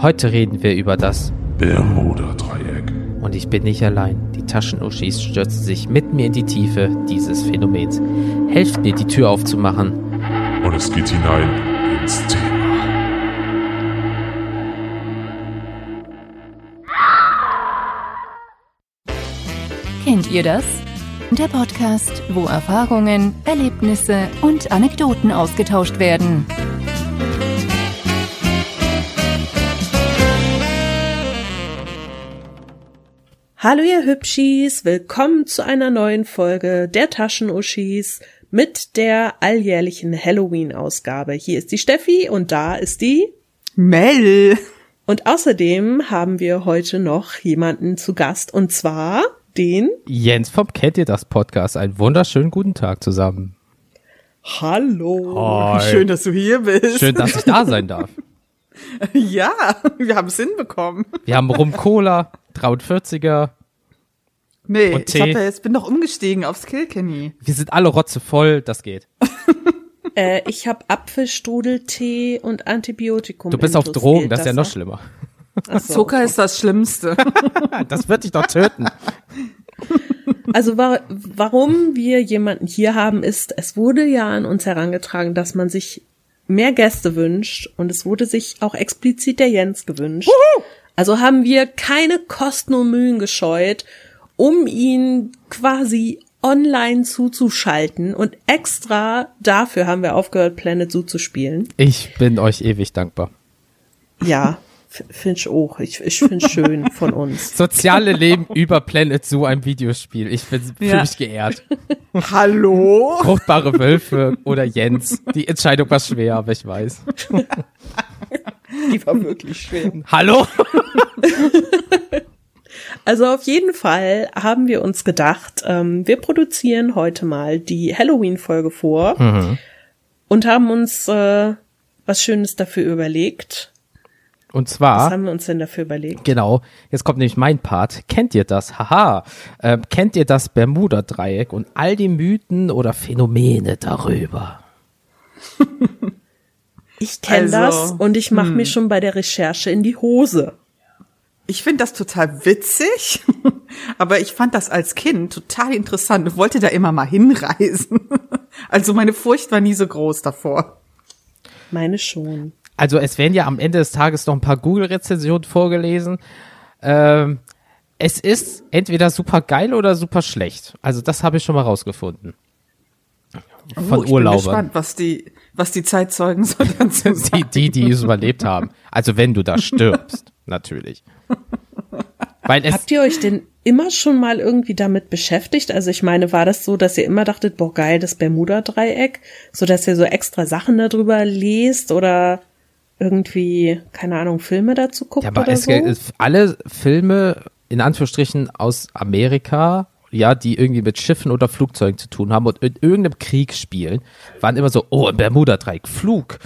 Heute reden wir über das Bermuda-Dreieck. Und ich bin nicht allein. Die Taschenuschis stürzen sich mit mir in die Tiefe dieses Phänomens. Helft mir, die Tür aufzumachen. Und es geht hinein ins Thema. Kennt ihr das? Der Podcast, wo Erfahrungen, Erlebnisse und Anekdoten ausgetauscht werden. Hallo ihr Hübschis, willkommen zu einer neuen Folge der Taschenuschis mit der alljährlichen Halloween-Ausgabe. Hier ist die Steffi und da ist die Mel. Und außerdem haben wir heute noch jemanden zu Gast und zwar den Jens vom Kennt ihr das Podcast. Einen wunderschönen guten Tag zusammen. Hallo. Hi. Schön, dass du hier bist. Schön, dass ich da sein darf. Ja, wir haben es hinbekommen. Wir haben Rum Cola, 340er. Nee, Und ich Tee. hab ja jetzt bin doch umgestiegen aufs Kilkenny. Wir sind alle rotzevoll, das geht. Äh, ich habe Apfelstrudeltee und Antibiotikum. Du bist auf. Drogen, das ist ja noch schlimmer. Ach so. Zucker ist das Schlimmste. Das wird dich doch töten. Also wa warum wir jemanden hier haben, ist, es wurde ja an uns herangetragen, dass man sich mehr Gäste wünscht und es wurde sich auch explizit der Jens gewünscht. Also haben wir keine Kosten und Mühen gescheut, um ihn quasi online zuzuschalten und extra dafür haben wir aufgehört, Planet Zoo zu spielen. Ich bin euch ewig dankbar. Ja, finde ich auch. Ich, ich finde schön von uns. Soziale Leben über Planet Zoo, ein Videospiel. Ich bin fühle Ja. mich geehrt. Hallo? Fruchtbare Wölfe oder Jens. Die Entscheidung war schwer, aber ich weiß. Die war wirklich schwer. Hallo? Also auf jeden Fall haben wir uns gedacht, ähm, wir produzieren heute mal die Halloween-Folge vor und haben uns äh, was Schönes dafür überlegt. Und Was zwar, haben wir uns denn dafür überlegt? genau, jetzt kommt nämlich mein Part. Kennt ihr das? Haha. Ähm, kennt ihr das Bermuda-Dreieck und all die Mythen oder Phänomene darüber? Ich kenne Also, das und ich mache mir schon bei der Recherche in die Hose. Ich finde das total witzig, aber ich fand das als Kind total interessant und wollte da immer mal hinreisen. Also meine Furcht war nie so groß davor. Meine schon. Also es werden ja am Ende des Tages noch ein paar Google-Rezensionen vorgelesen. Ähm, es ist entweder super geil oder super schlecht. Also das habe ich schon mal rausgefunden. Von oh, ich Urlaubern. bin gespannt, was die, was die Zeitzeugen so dazu sagen. Die, die, die es überlebt haben. Also wenn du da stirbst, natürlich. Weil es, Habt ihr euch denn immer schon mal irgendwie damit beschäftigt? Also ich meine, war das so, dass ihr immer dachtet, boah geil, das Bermuda-Dreieck, so dass ihr so extra Sachen darüber lest oder irgendwie, keine Ahnung, Filme dazu guckt ja, aber oder es, so? es, alle Filme, in Anführungsstrichen, aus Amerika, ja, die irgendwie mit Schiffen oder Flugzeugen zu tun haben und in irgendeinem Krieg spielen, waren immer so, oh, im Bermuda-Dreieck, Flug,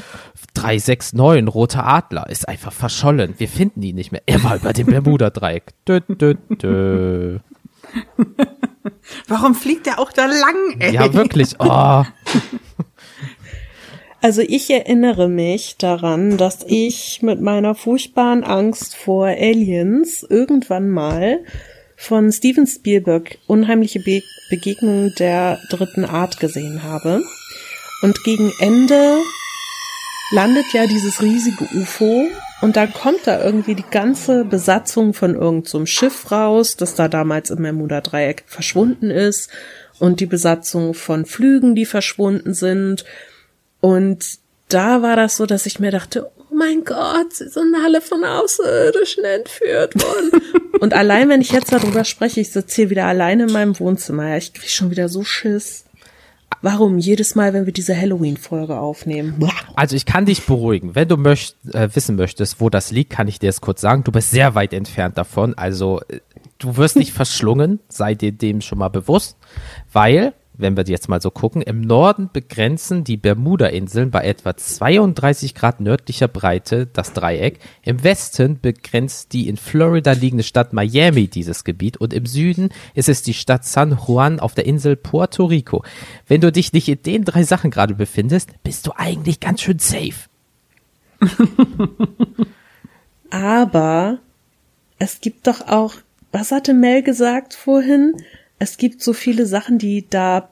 369, roter Adler, ist einfach verschollen. Wir finden ihn nicht mehr. Er war über dem Bermuda-Dreieck. Dö, dö, dö. Warum fliegt der auch da lang, ey? Ja, wirklich. Oh, Also ich erinnere mich daran, dass ich mit meiner furchtbaren Angst vor Aliens irgendwann mal von Steven Spielberg unheimliche Be Begegnungen der dritten Art gesehen habe. Und gegen Ende landet ja dieses riesige UFO und dann kommt da irgendwie die ganze Besatzung von irgendeinem so Schiff raus, das da damals im Bermuda-Dreieck verschwunden ist und die Besatzung von Flügen, die verschwunden sind. Und da war das so, dass ich mir dachte, oh mein Gott, sie sind alle von Außerirdischen entführt worden. und allein, wenn ich jetzt darüber spreche, ich sitze hier wieder alleine in meinem Wohnzimmer, ja, ich krieg schon wieder so Schiss. Warum? Jedes Mal, wenn wir diese Halloween-Folge aufnehmen. Also ich kann dich beruhigen. Wenn du möcht, äh, wissen möchtest, wo das liegt, kann ich dir das kurz sagen. Du bist sehr weit entfernt davon. Also äh, du wirst nicht verschlungen, sei dir dem schon mal bewusst, weil, wenn wir jetzt mal so gucken, im Norden begrenzen die Bermuda-Inseln bei etwa 32 Grad nördlicher Breite das Dreieck. Im Westen begrenzt die in Florida liegende Stadt Miami dieses Gebiet und im Süden ist es die Stadt San Juan auf der Insel Puerto Rico. Wenn du dich nicht in den drei Sachen gerade befindest, bist du eigentlich ganz schön safe. Aber es gibt doch auch, was hatte Mel gesagt vorhin? Es gibt so viele Sachen, die da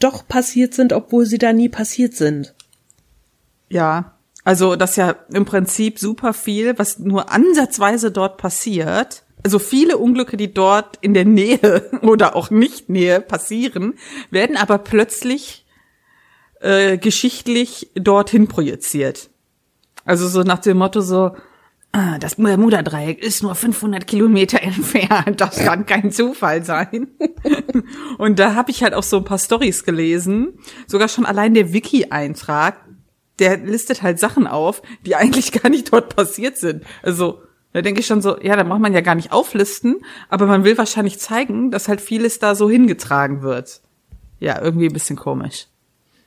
doch passiert sind, obwohl sie da nie passiert sind. Ja, also das ist ja im Prinzip super viel, was nur ansatzweise dort passiert. Also viele Unglücke, die dort in der Nähe oder auch nicht Nähe passieren, werden aber plötzlich äh, geschichtlich dorthin projiziert. Also so nach dem Motto so, ah, das Bermuda-Dreieck ist nur 500 Kilometer entfernt. Das kann kein Zufall sein. Und da habe ich halt auch so ein paar Stories gelesen. Sogar schon allein der Wiki-Eintrag, der listet halt Sachen auf, die eigentlich gar nicht dort passiert sind. Also da denke ich schon so, ja, da macht man ja gar nicht auflisten, aber man will wahrscheinlich zeigen, dass halt vieles da so hingetragen wird. Ja, irgendwie ein bisschen komisch.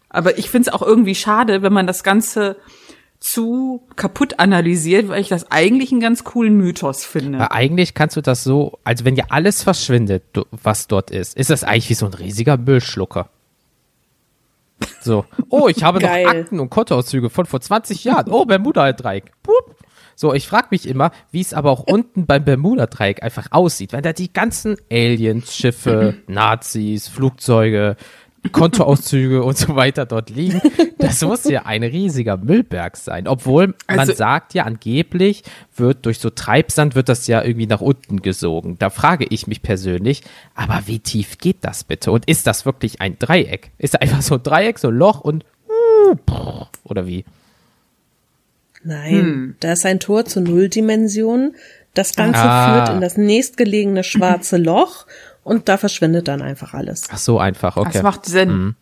Aber ich finde es auch irgendwie schade, wenn man das Ganze zu kaputt analysiert, weil ich das eigentlich einen ganz coolen Mythos finde. Weil eigentlich kannst du das so, also wenn ja alles verschwindet, was dort ist, ist das eigentlich wie so ein riesiger Müllschlucker. So, oh, ich habe noch. Akten und Kontoauszüge von vor 20 Jahren. Oh, Bermuda-Dreieck. So, ich frage mich immer, wie es aber auch unten beim Bermuda-Dreieck einfach aussieht, wenn da die ganzen Aliens, Schiffe, Nazis, Flugzeuge, Kontoauszüge und so weiter dort liegen. Das muss ja ein riesiger Müllberg sein. Obwohl man Also- sagt ja angeblich, wird durch so Treibsand wird das ja irgendwie nach unten gesogen. Da frage ich mich persönlich, aber wie tief geht das bitte? Und ist das wirklich ein Dreieck? Ist da einfach so ein Dreieck, so ein Loch und oder wie? Nein, da ist ein Tor zur Nulldimension. Das Ganze Ah. führt in das nächstgelegene schwarze Loch und da verschwindet dann einfach alles. Ach so einfach, okay. Das macht Sinn.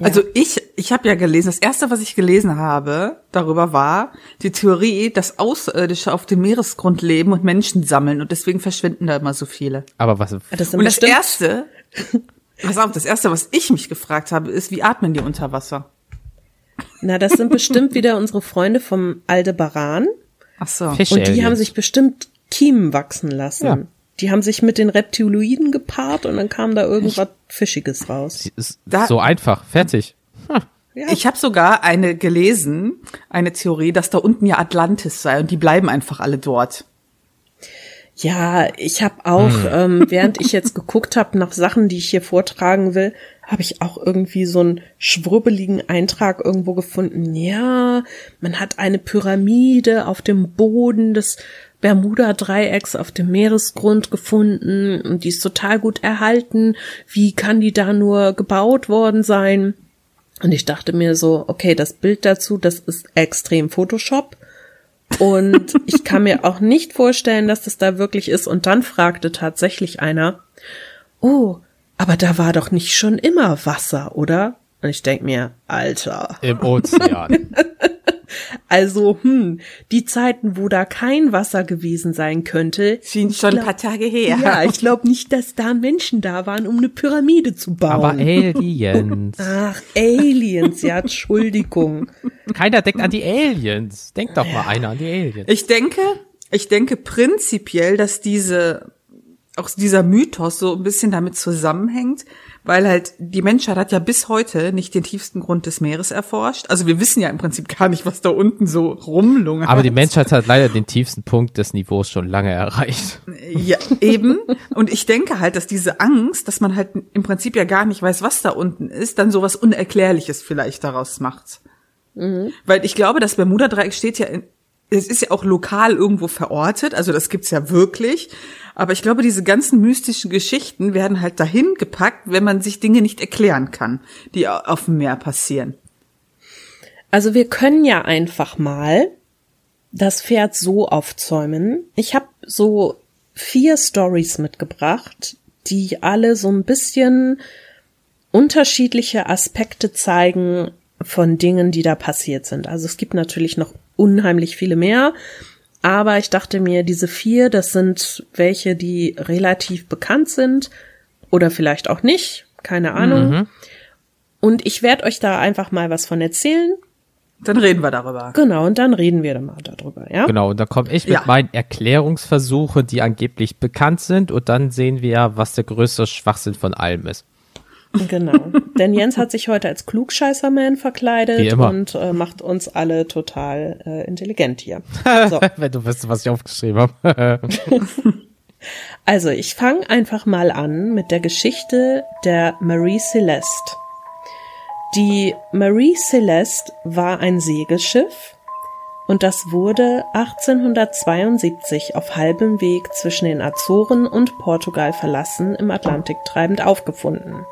Also ich, ich habe ja gelesen, das erste, was ich gelesen habe darüber war die Theorie, dass Außerirdische auf dem Meeresgrund leben und Menschen sammeln und deswegen verschwinden da immer so viele. aber was Das Und das bestimmt- erste, pass auf, das erste, was ich mich gefragt habe, ist, wie atmen die unter Wasser? Na, das sind bestimmt wieder unsere Freunde vom Aldebaran. Ach so. Fisch Und die haben sich bestimmt Kiemen wachsen lassen. Ja. Die haben sich mit den Reptiloiden gepaart und dann kam da irgendwas Fischiges raus. ist Da- so einfach, fertig. Ja. Ich habe sogar eine gelesen, eine Theorie, dass da unten ja Atlantis sei und die bleiben einfach alle dort. Ja, ich habe auch, Hm. ähm, während ich jetzt geguckt habe nach Sachen, die ich hier vortragen will, habe ich auch irgendwie so einen schwurbeligen Eintrag irgendwo gefunden. Ja, man hat eine Pyramide auf dem Boden des Bermuda-Dreiecks auf dem Meeresgrund gefunden und die ist total gut erhalten. Wie kann die da nur gebaut worden sein? Und ich dachte mir so, okay, das Bild dazu, das ist extrem Photoshop. Und ich kann mir auch nicht vorstellen, dass das da wirklich ist. Und dann fragte tatsächlich einer, oh, aber da war doch nicht schon immer Wasser, oder? Und ich denk mir, Alter, Im Ozean. also, hm, die Zeiten, wo da kein Wasser gewesen sein könnte. Sind schon ein glaub- paar Tage her. Ja, ich glaube nicht, dass da Menschen da waren, um eine Pyramide zu bauen. aber Aliens. Ach, Aliens, ja, Entschuldigung. Keiner denkt an die Aliens. Denkt doch mal einer an die Aliens. Ich denke, ich denke prinzipiell, dass diese, auch dieser Mythos so ein bisschen damit zusammenhängt, weil halt die Menschheit hat ja bis heute nicht den tiefsten Grund des Meeres erforscht. Also wir wissen ja im Prinzip gar nicht, was da unten so rumlungert. Aber die Menschheit hat leider den tiefsten Punkt des Niveaus schon lange erreicht. Ja, eben. Und ich denke halt, dass diese Angst, dass man halt im Prinzip ja gar nicht weiß, was da unten ist, dann sowas Unerklärliches vielleicht daraus macht. Weil ich glaube, das Bermuda-Dreieck steht ja in, es ist ja auch lokal irgendwo verortet, also das gibt's ja wirklich. Aber ich glaube, diese ganzen mystischen Geschichten werden halt dahin gepackt, wenn man sich Dinge nicht erklären kann, die au- auf dem Meer passieren. Also wir können ja einfach mal das Pferd so aufzäumen. Ich habe so vier Stories mitgebracht, die alle so ein bisschen unterschiedliche Aspekte zeigen von Dingen, die da passiert sind. Also es gibt natürlich noch unheimlich viele mehr, aber ich dachte mir, diese vier, das sind welche, die relativ bekannt sind oder vielleicht auch nicht, keine Ahnung. Und ich werde euch da einfach mal was von erzählen. Dann reden wir darüber. Genau, und dann reden wir dann mal darüber, ja? Genau, und dann komme ich mit Ja. meinen Erklärungsversuchen, die angeblich bekannt sind, und dann sehen wir, was der größte Schwachsinn von allem ist. Genau. Denn Jens hat sich heute als Klugscheißerman verkleidet und äh, macht uns alle total äh, intelligent hier. So. Wenn du wüsstest, was ich aufgeschrieben habe. Also, ich fange einfach mal an mit der Geschichte der Marie Celeste. Die Marie Celeste war ein Segelschiff und das wurde 1872 auf halbem Weg zwischen den Azoren und Portugal verlassen im Atlantik treibend aufgefunden.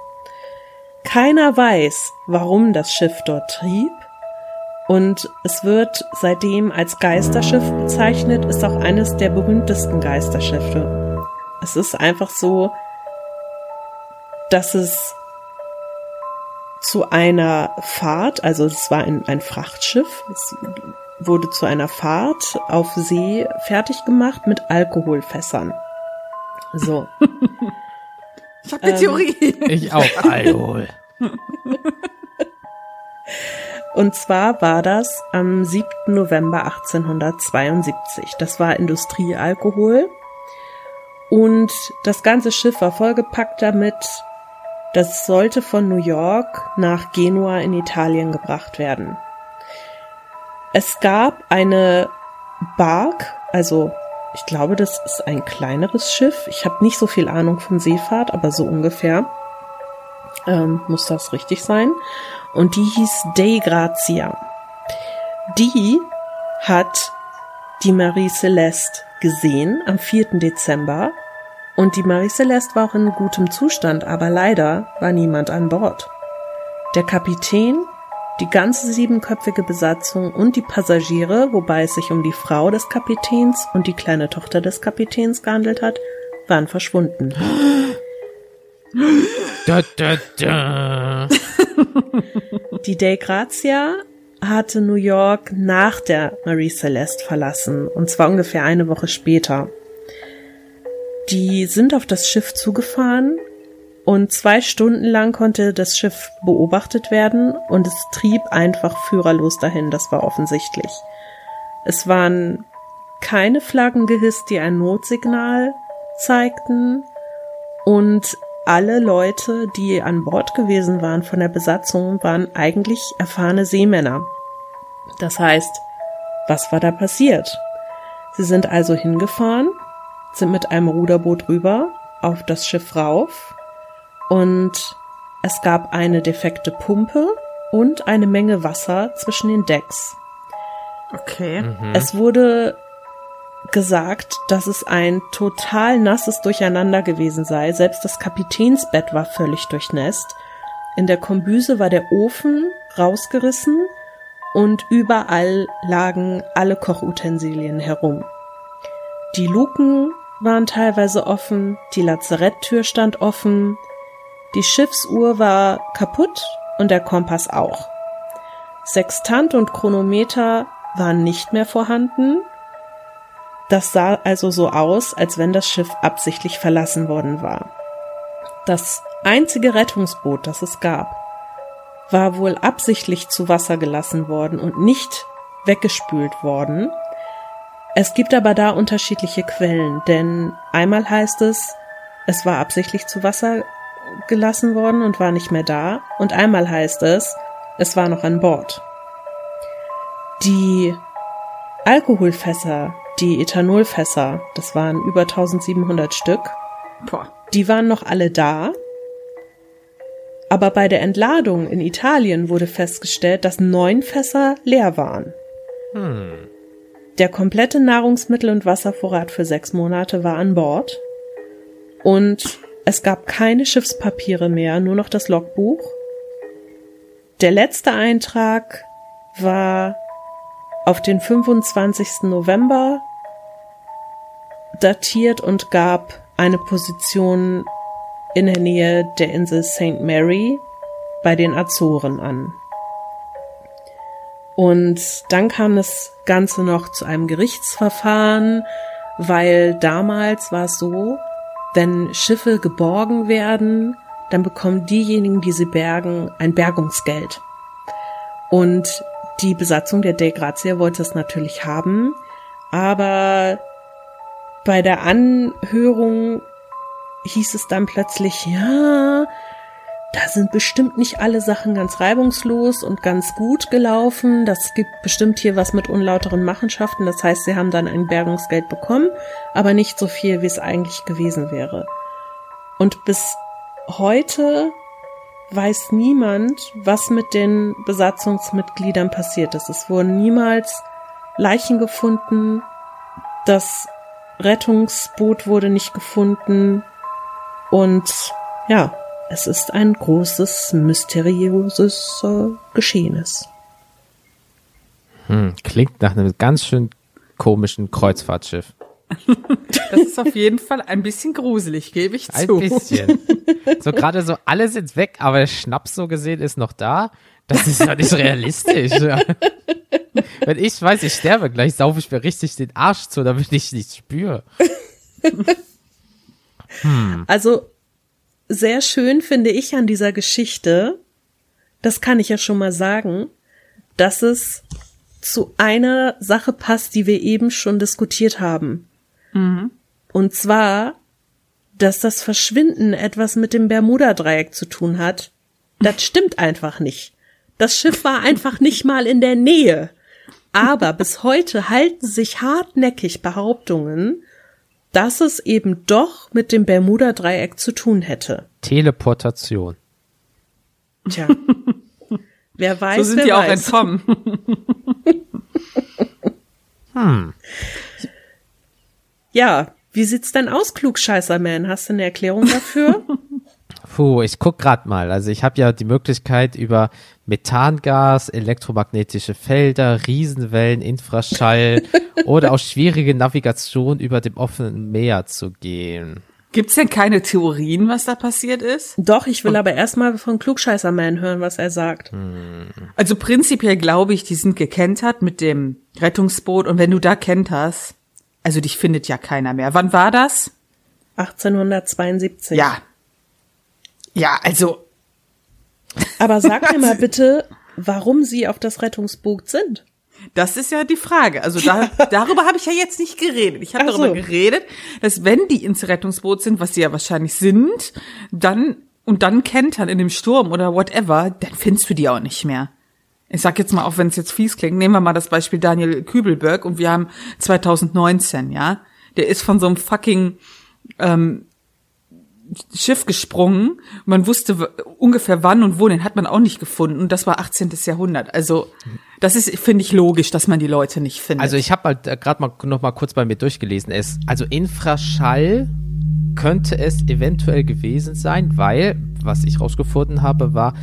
Keiner weiß, warum das Schiff dort trieb und es wird seitdem als Geisterschiff bezeichnet, ist auch eines der berühmtesten Geisterschiffe. Es ist einfach so, dass es zu einer Fahrt, also es war ein, ein Frachtschiff, es wurde zu einer Fahrt auf See fertig gemacht mit Alkoholfässern. So. Ich habe eine Theorie. Ich auch. Alkohol. Und zwar war das am 7. November 1872. Das war Industriealkohol. Und das ganze Schiff war vollgepackt damit. Das sollte von New York nach Genua in Italien gebracht werden. Es gab eine Bark, also ich glaube, das ist ein kleineres Schiff. Ich habe nicht so viel Ahnung von Seefahrt, aber so ungefähr ähm, muss das richtig sein. Und die hieß Dei Grazia. Die hat die Marie Celeste gesehen am 4. Dezember. Und die Marie Celeste war auch in gutem Zustand, aber leider war niemand an Bord. Der Kapitän, die ganze siebenköpfige Besatzung und die Passagiere, wobei es sich um die Frau des Kapitäns und die kleine Tochter des Kapitäns gehandelt hat, waren verschwunden. Da, da, da. Die Dei Grazia hatte New York nach der Marie Celeste verlassen, und zwar ungefähr eine Woche später. Die sind auf das Schiff zugefahren und zwei Stunden lang konnte das Schiff beobachtet werden und es trieb einfach führerlos dahin, das war offensichtlich. Es waren keine Flaggen gehisst, die ein Notsignal zeigten und alle Leute, die an Bord gewesen waren von der Besatzung, waren eigentlich erfahrene Seemänner. Das heißt, was war da passiert? Sie sind also hingefahren, sind mit einem Ruderboot rüber auf das Schiff rauf und es gab eine defekte Pumpe und eine Menge Wasser zwischen den Decks. Okay. Es wurde gesagt, dass es ein total nasses Durcheinander gewesen sei. Selbst das Kapitänsbett war völlig durchnässt. In der Kombüse war der Ofen rausgerissen und überall lagen alle Kochutensilien herum. Die Luken waren teilweise offen, die Lazaretttür stand offen, die Schiffsuhr war kaputt und der Kompass auch. Sextant und Chronometer waren nicht mehr vorhanden. Das sah also so aus, als wenn das Schiff absichtlich verlassen worden war. Das einzige Rettungsboot, das es gab, war wohl absichtlich zu Wasser gelassen worden und nicht weggespült worden. Es gibt aber da unterschiedliche Quellen, denn einmal heißt es, es war absichtlich zu Wasser gelassen worden und war nicht mehr da, und einmal heißt es, es war noch an Bord. Die Alkoholfässer, die Ethanolfässer, das waren über 1700 Stück, Boah. die waren noch alle da. Aber bei der Entladung in Italien wurde festgestellt, dass neun Fässer leer waren. Der komplette Nahrungsmittel- und Wasservorrat für sechs Monate war an Bord. Und es gab keine Schiffspapiere mehr, nur noch das Logbuch. Der letzte Eintrag war auf den 25. November datiert und gab eine Position in der Nähe der Insel St. Mary bei den Azoren an. Und dann kam das Ganze noch zu einem Gerichtsverfahren, weil damals war es so, wenn Schiffe geborgen werden, dann bekommen diejenigen, die sie bergen, ein Bergungsgeld. Und die Besatzung der Dei Grazia wollte es natürlich haben, aber bei der Anhörung hieß es dann plötzlich, ja, da sind bestimmt nicht alle Sachen ganz reibungslos und ganz gut gelaufen. Das gibt bestimmt hier was mit unlauteren Machenschaften. Das heißt, sie haben dann ein Bergungsgeld bekommen, aber nicht so viel, wie es eigentlich gewesen wäre. Und bis heute weiß niemand, was mit den Besatzungsmitgliedern passiert ist. Es wurden niemals Leichen gefunden. Das Rettungsboot wurde nicht gefunden. Und ja, es ist ein großes, mysteriöses äh, Geschehnis. Hm, klingt nach einem ganz schön komischen Kreuzfahrtschiff. Das ist auf jeden Fall ein bisschen gruselig, gebe ich Ein zu. bisschen. So gerade so, alle sind weg, aber der Schnaps so gesehen ist noch da. Das ist ja nicht realistisch. Wenn ich weiß, ich sterbe gleich, saufe ich mir richtig den Arsch zu, damit ich nichts spüre. Also sehr schön finde ich an dieser Geschichte, das kann ich ja schon mal sagen, dass es zu einer Sache passt, die wir eben schon diskutiert haben. Und zwar, dass das Verschwinden etwas mit dem Bermuda-Dreieck zu tun hat. Das stimmt einfach nicht. Das Schiff war einfach nicht mal in der Nähe. Aber bis heute halten sich hartnäckig Behauptungen, dass es eben doch mit dem Bermuda-Dreieck zu tun hätte. Teleportation. Tja. Wer weiß, So sind wer die auch weiß. entkommen. Ja, wie sieht's denn aus, Klugscheißer-Man? Hast du eine Erklärung dafür? Puh, ich guck grad mal. Also ich habe ja die Möglichkeit über Methangas, elektromagnetische Felder, Riesenwellen, Infraschall oder auch schwierige Navigation über dem offenen Meer zu gehen. Gibt's denn keine Theorien, was da passiert ist? Doch, ich will aber erstmal von Klugscheißer-Man hören, was er sagt. Also prinzipiell glaube ich, die sind gekentert mit dem Rettungsboot und wenn du da kenterst, also dich findet ja keiner mehr. Wann war das? 1872. Ja. Ja, also Aber sag mir mal bitte, warum sie auf das Rettungsboot sind. Das ist ja die Frage. Also da, darüber habe ich ja jetzt nicht geredet. Ich habe so. darüber geredet, dass wenn die ins Rettungsboot sind, was sie ja wahrscheinlich sind, dann und dann kentern in dem Sturm oder whatever, dann findest du die auch nicht mehr. Ich sag jetzt mal, auch wenn es jetzt fies klingt, nehmen wir mal das Beispiel Daniel Kübelberg und wir haben 2019, ja. Der ist von so einem fucking ähm, Schiff gesprungen. Man wusste ungefähr wann und wo, den hat man auch nicht gefunden. Und das war 18. Jahrhundert. Also das ist, finde ich, logisch, dass man die Leute nicht findet. Also ich habe halt äh, gerade mal noch mal kurz bei mir durchgelesen. Es, also Infraschall könnte es eventuell gewesen sein, weil, was ich rausgefunden habe, war,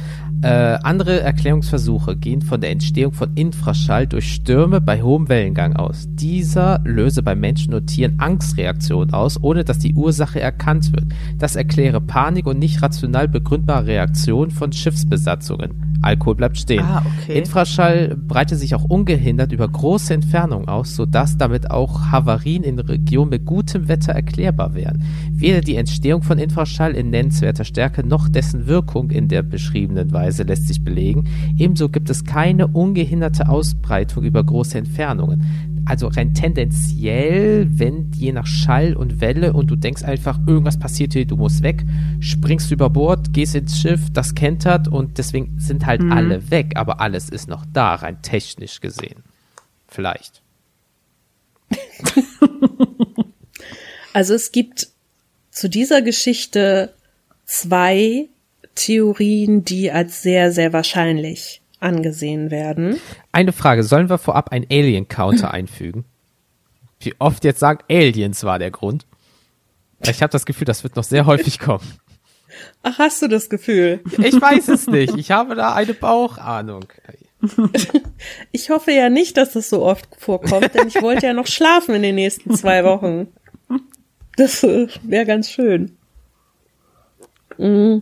äh, andere Erklärungsversuche gehen von der Entstehung von Infraschall durch Stürme bei hohem Wellengang aus. Dieser löse bei Menschen und Tieren Angstreaktionen aus, ohne dass die Ursache erkannt wird. Das erkläre Panik und nicht rational begründbare Reaktionen von Schiffsbesatzungen. Alkohol bleibt stehen. Ah, okay. Infraschall breite sich auch ungehindert über große Entfernungen aus, sodass damit auch Havarien in Regionen mit gutem Wetter erklärbar wären. Weder die Entstehung von Infraschall in nennenswerter Stärke noch dessen Wirkung in der beschriebenen Weise lässt sich belegen. Ebenso gibt es keine ungehinderte Ausbreitung über große Entfernungen. Also rein tendenziell, wenn je nach Schall und Welle und du denkst einfach, irgendwas passiert hier, du musst weg, springst über Bord, gehst ins Schiff, das kentert und deswegen sind halt alle weg, aber alles ist noch da, rein technisch gesehen. Vielleicht. Also es gibt zu dieser Geschichte zwei Theorien, die als sehr, sehr wahrscheinlich angesehen werden. Eine Frage, sollen wir vorab einen Alien-Counter einfügen? Wie oft jetzt sagen, Aliens war der Grund? Ich habe das Gefühl, das wird noch sehr häufig kommen. Ach, hast du das Gefühl? Ich weiß es nicht. Ich habe da eine Bauchahnung. Ich hoffe ja nicht, dass das so oft vorkommt, denn ich wollte ja noch schlafen in den nächsten zwei Wochen. Das äh, wäre ganz schön. Mm.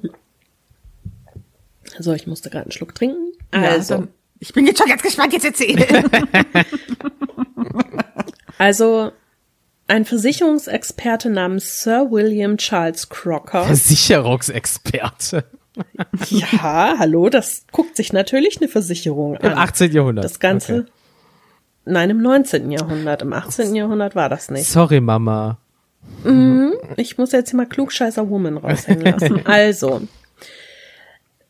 So, ich musste gerade einen Schluck trinken. Ja, Also, dann, ich bin jetzt schon ganz gespannt, jetzt erzähl. also ein Versicherungsexperte namens Sir William Charles Crocker. Versicherungsexperte. Ja, hallo, das guckt sich natürlich eine Versicherung Im an. 18. Jahrhundert. Das Ganze. Okay. Nein, im 19. Jahrhundert. Im 18. Jahrhundert war das nicht. Sorry, Mama. Ich muss jetzt hier mal Klugscheißer Woman raushängen lassen. Also,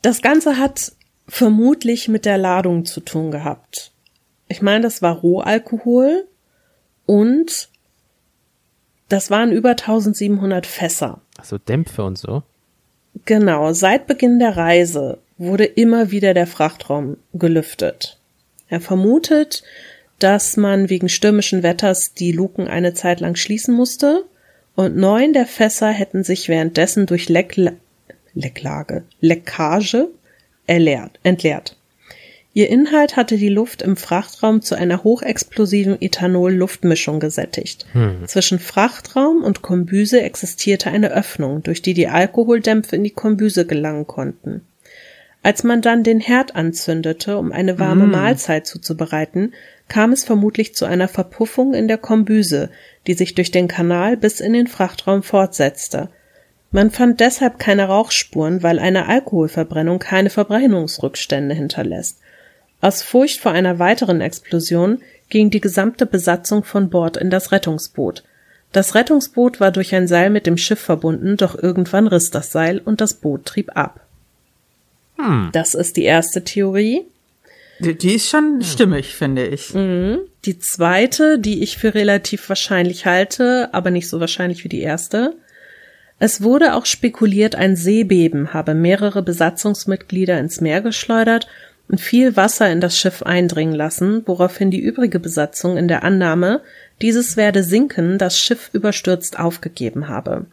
Das Ganze hat vermutlich mit der Ladung zu tun gehabt. Ich meine, das war Rohalkohol und das waren über 1700 Fässer. Also Dämpfe und so. Genau, seit Beginn der Reise wurde immer wieder der Frachtraum gelüftet. Er vermutet, dass man wegen stürmischen Wetters die Luken eine Zeit lang schließen musste und neun der Fässer hätten sich währenddessen durch Leckla Lecklage, Leckage erleert, entleert. Ihr Inhalt hatte die Luft im Frachtraum zu einer hochexplosiven Ethanol-Luftmischung gesättigt. Zwischen Frachtraum und Kombüse existierte eine Öffnung, durch die die Alkoholdämpfe in die Kombüse gelangen konnten. Als man dann den Herd anzündete, um eine warme Mahlzeit zuzubereiten, kam es vermutlich zu einer Verpuffung in der Kombüse, die sich durch den Kanal bis in den Frachtraum fortsetzte. Man fand deshalb keine Rauchspuren, weil eine Alkoholverbrennung keine Verbrennungsrückstände hinterlässt. Aus Furcht vor einer weiteren Explosion ging die gesamte Besatzung von Bord in das Rettungsboot. Das Rettungsboot war durch ein Seil mit dem Schiff verbunden, doch irgendwann riss das Seil und das Boot trieb ab. Das ist die erste Theorie. Die, die ist schon stimmig, finde ich. Die zweite, die ich für relativ wahrscheinlich halte, aber nicht so wahrscheinlich wie die erste. Es wurde auch spekuliert, ein Seebeben habe mehrere Besatzungsmitglieder ins Meer geschleudert und viel Wasser in das Schiff eindringen lassen, woraufhin die übrige Besatzung in der Annahme, dieses werde sinken, das Schiff überstürzt aufgegeben habe.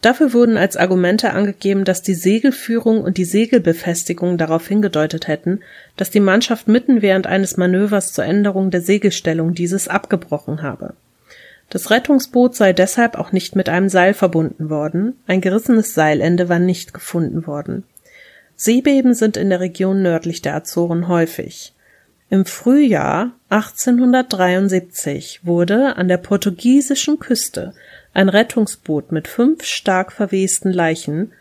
Dafür wurden als Argumente angegeben, dass die Segelführung und die Segelbefestigung darauf hingedeutet hätten, dass die Mannschaft mitten während eines Manövers zur Änderung der Segelstellung dieses abgebrochen habe. Das Rettungsboot sei deshalb auch nicht mit einem Seil verbunden worden, ein gerissenes Seilende war nicht gefunden worden. Seebeben sind in der Region nördlich der Azoren häufig. Im Frühjahr 1873 wurde an der portugiesischen Küste ein Rettungsboot mit fünf stark verwesten Leichen,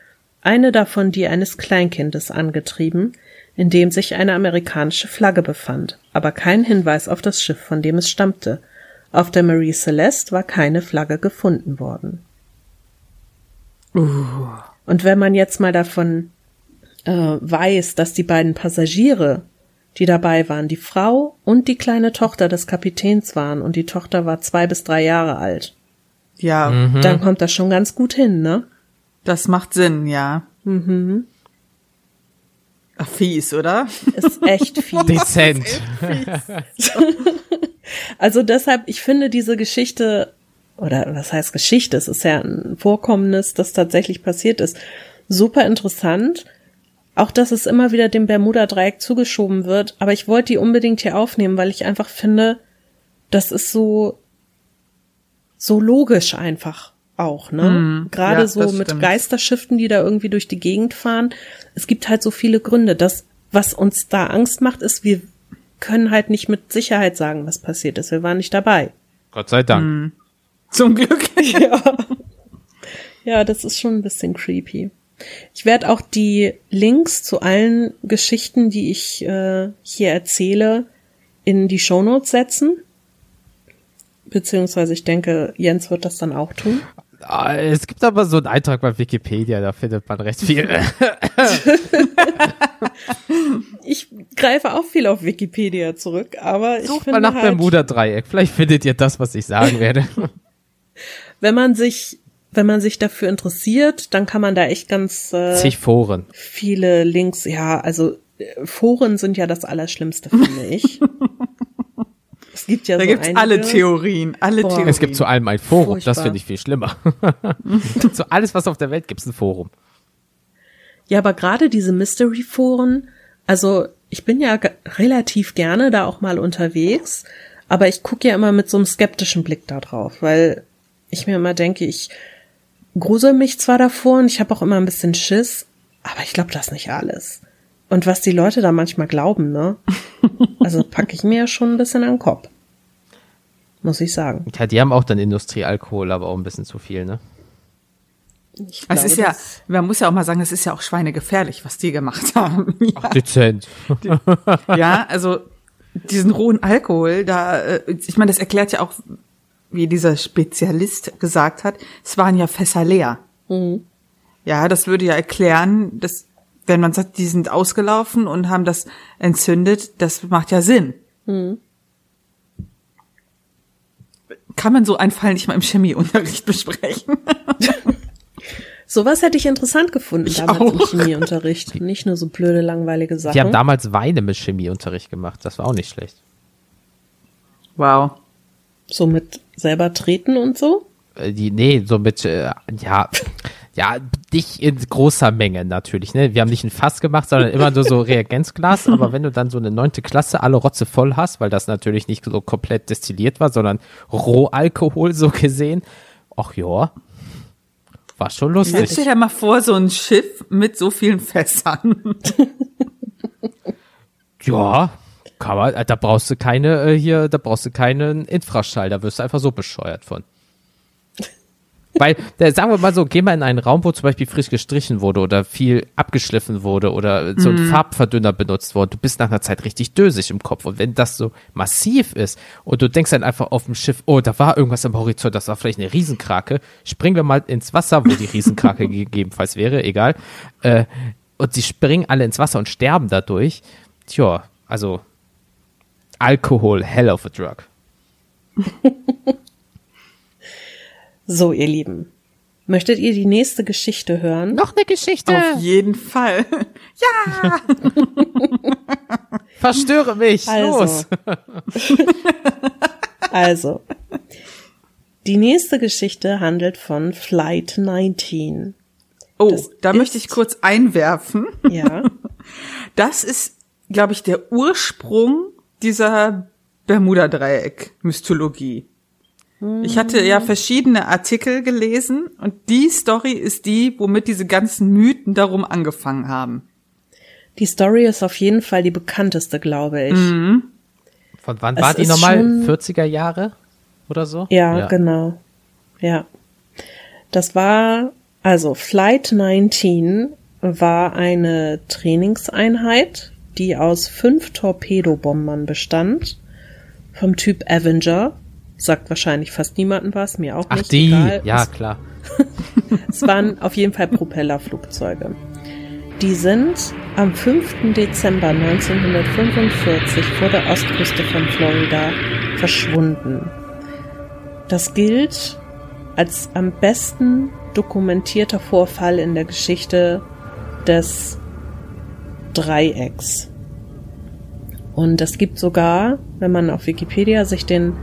eine davon die eines Kleinkindes angetrieben, in dem sich eine amerikanische Flagge befand, aber kein Hinweis auf das Schiff, von dem es stammte. Auf der Marie Celeste war keine Flagge gefunden worden. Und wenn man jetzt mal davon äh, weiß, dass die beiden Passagiere, die dabei waren, die Frau und die kleine Tochter des Kapitäns waren und die Tochter war zwei bis drei Jahre alt, Ja, dann kommt das schon ganz gut hin, ne? das macht Sinn, ja. Mhm. Ach, fies, oder? Ist echt fies. Dezent. Also deshalb, ich finde diese Geschichte, oder was heißt Geschichte? Es ist ja ein Vorkommnis, das tatsächlich passiert ist, super interessant. Auch, dass es immer wieder dem Bermuda-Dreieck zugeschoben wird. Aber ich wollte die unbedingt hier aufnehmen, weil ich einfach finde, das ist so, so logisch einfach auch, ne? Gerade ja, so mit stimmt. Geisterschiffen, die da irgendwie durch die Gegend fahren. Es gibt halt so viele Gründe. Das, was uns da Angst macht, ist, wir können halt nicht mit Sicherheit sagen, was passiert ist. Wir waren nicht dabei. Gott sei Dank. Zum Glück. Ja. Ja, das ist schon ein bisschen creepy. Ich werde auch die Links zu allen Geschichten, die ich äh, hier erzähle, in die Shownotes setzen. Beziehungsweise ich denke, Jens wird das dann auch tun. Ah, Es gibt aber so einen Eintrag bei Wikipedia, da findet man recht viel. Ich greife auch viel auf Wikipedia zurück, aber ich Sucht finde mal nach halt, Bermuda-Dreieck. Vielleicht findet ihr das, was ich sagen werde. wenn man sich, wenn man sich dafür interessiert, dann kann man da echt ganz äh, Zig Foren. viele Links, ja, also äh, Foren sind ja das Allerschlimmste, finde ich. es gibt ja Da so gibt's einige, alle Theorien, alle Boah. Theorien. Es gibt zu allem ein Forum, das Furchtbar. finde ich viel schlimmer. zu alles, was auf der Welt gibt, es ein Forum. Ja, aber gerade diese Mystery-Foren, also ich bin ja relativ gerne da auch mal unterwegs, aber ich gucke ja immer mit so einem skeptischen Blick da drauf, weil ich mir immer denke, ich grusel mich zwar davor und ich habe auch immer ein bisschen Schiss, aber ich glaube das nicht alles. Und was die Leute da manchmal glauben, ne? Also packe ich mir ja schon ein bisschen an den Kopf. Muss ich sagen. Ja, die haben auch dann Industriealkohol, aber auch ein bisschen zu viel, ne? Ich Es glaube, ist ja, man muss ja auch mal sagen, es ist ja auch schweinegefährlich, was die gemacht haben. Ja, Dezent. ja also diesen rohen Alkohol, da, äh, ich meine, das erklärt ja auch, wie dieser Spezialist gesagt hat, es waren ja Fässer leer. Ja, das würde ja erklären, dass wenn man sagt, die sind ausgelaufen und haben das entzündet, das macht ja Sinn. Kann man so einen Fall nicht mal im Chemieunterricht besprechen? Sowas hätte ich interessant gefunden Ich damals auch. im Chemieunterricht. Nicht nur so blöde, langweilige Sachen. Die haben damals Weine mit Chemieunterricht gemacht. Das war auch nicht schlecht. Wow. so mit selber treten und so. Äh, Die, nee, so mit, äh, ja, ja, nicht in großer Menge natürlich, ne? Wir haben nicht ein Fass gemacht, sondern immer nur so Reagenzglas, aber wenn du dann so eine neunte Klasse alle Rotze voll hast, weil das natürlich nicht so komplett destilliert war, sondern Rohalkohol so gesehen, ach ja, war schon lustig. stell dir mal vor, so ein Schiff mit so vielen Fässern. Ja, kann man, da brauchst du keine, äh, hier, da brauchst du keinen Infraschall, da wirst du einfach so bescheuert von. Weil, äh, sagen wir mal so, geh mal in einen Raum, wo zum Beispiel frisch gestrichen wurde oder viel abgeschliffen wurde oder so ein Farbverdünner benutzt wurde. Du bist nach einer Zeit richtig dösig im Kopf. Und wenn das so massiv ist und du denkst dann einfach auf dem Schiff, oh, da war irgendwas am Horizont, das war vielleicht eine Riesenkrake, springen wir mal ins Wasser, wo die Riesenkrake gegebenenfalls wäre, egal. Äh, und sie springen alle ins Wasser und sterben dadurch. Tja, also Alkohol, hell of a drug. So, ihr Lieben. Möchtet ihr die nächste Geschichte hören? Noch eine Geschichte. Auf jeden Fall. Ja. Verstöre mich. Also. Los. Also, die nächste Geschichte handelt von Flight 19. Oh, Das da ist- möchte ich kurz einwerfen. Ja, Das ist, glaube ich, der Ursprung dieser Bermuda-Dreieck-Mythologie. Ich hatte ja verschiedene Artikel gelesen und die Story ist die, womit diese ganzen Mythen darum angefangen haben. die Story ist auf jeden Fall die bekannteste, glaube ich. Von wann Es war die nochmal? schon- 40er Jahre oder so? Ja, genau. Ja. Das war, also Flight 19 war eine Trainingseinheit, die aus fünf Torpedobombern bestand, vom Typ Avenger. Sagt wahrscheinlich fast niemandem was, mir auch Ach, nicht. die. Egal. Ja, Es, klar. es waren auf jeden Fall Propellerflugzeuge. Die sind am 5. Dezember 1945 vor der Ostküste von Florida verschwunden. Das gilt als am besten dokumentierter Vorfall in der Geschichte des Dreiecks. Und es gibt sogar, wenn man auf Wikipedia sich den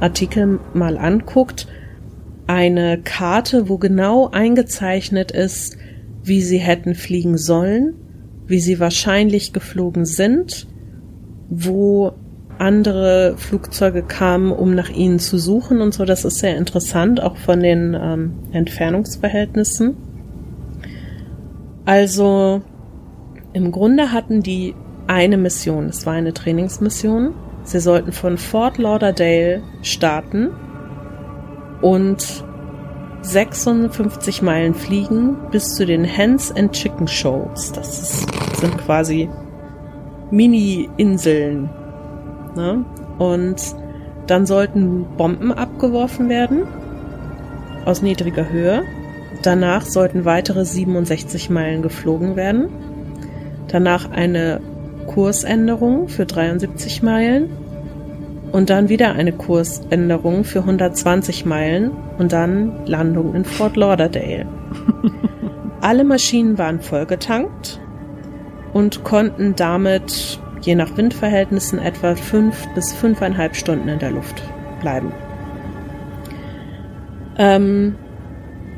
Artikel mal anguckt, eine Karte, wo genau eingezeichnet ist, wie sie hätten fliegen sollen, wie sie wahrscheinlich geflogen sind, wo andere Flugzeuge kamen, um nach ihnen zu suchen und so. Das ist sehr interessant, auch von den ähm, Entfernungsverhältnissen. Also im Grunde hatten die eine Mission. Es war eine Trainingsmission. Sie sollten von Fort Lauderdale starten und 56 Meilen fliegen bis zu den Hens and Chicken Shows. Das sind quasi Mini-Inseln. Ne? Und dann sollten Bomben abgeworfen werden aus niedriger Höhe. Danach sollten weitere 67 Meilen geflogen werden. Danach eine Kursänderung für 73 Meilen und dann wieder eine Kursänderung für 120 Meilen und dann Landung in Fort Lauderdale. Alle Maschinen waren vollgetankt und konnten damit je nach Windverhältnissen etwa fünf bis fünfeinhalb Stunden in der Luft bleiben. Ähm,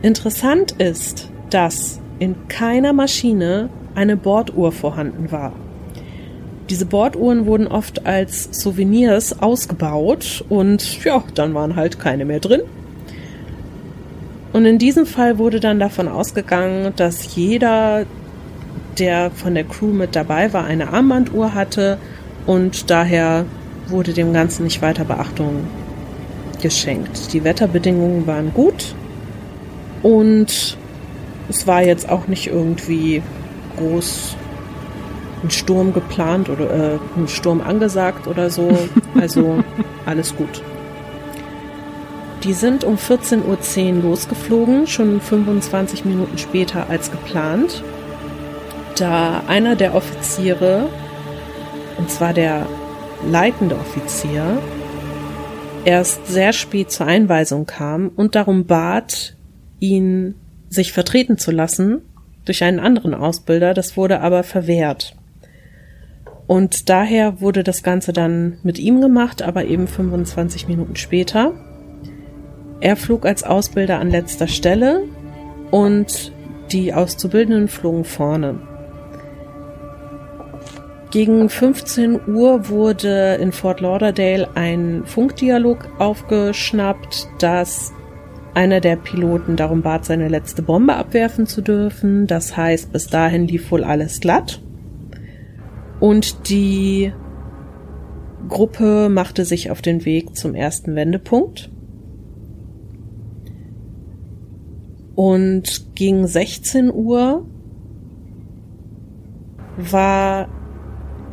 interessant ist, dass in keiner Maschine eine Borduhr vorhanden war. Diese Borduhren wurden oft als Souvenirs ausgebaut und ja, dann waren halt keine mehr drin. Und in diesem Fall wurde dann davon ausgegangen, dass jeder, der von der Crew mit dabei war, eine Armbanduhr hatte und daher wurde dem Ganzen nicht weiter Beachtung geschenkt. Die Wetterbedingungen waren gut und es war jetzt auch nicht irgendwie groß ein Sturm geplant oder äh, ein Sturm angesagt oder so. Also alles gut. Die sind um 14.10 Uhr losgeflogen, schon 25 Minuten später als geplant. da einer der Offiziere, und zwar der leitende Offizier, erst sehr spät zur Einweisung kam und darum bat, ihn sich vertreten zu lassen durch einen anderen Ausbilder. Das wurde aber verwehrt. Und daher wurde das Ganze dann mit ihm gemacht, aber eben 25 Minuten später. Er flog als Ausbilder an letzter Stelle und die Auszubildenden flogen vorne. Gegen 15 Uhr wurde in Fort Lauderdale ein Funkdialog aufgeschnappt, dass einer der Piloten darum bat, seine letzte Bombe abwerfen zu dürfen. Das heißt, bis dahin lief wohl alles glatt. Und die Gruppe machte sich auf den Weg zum ersten Wendepunkt. Und gegen 16 Uhr war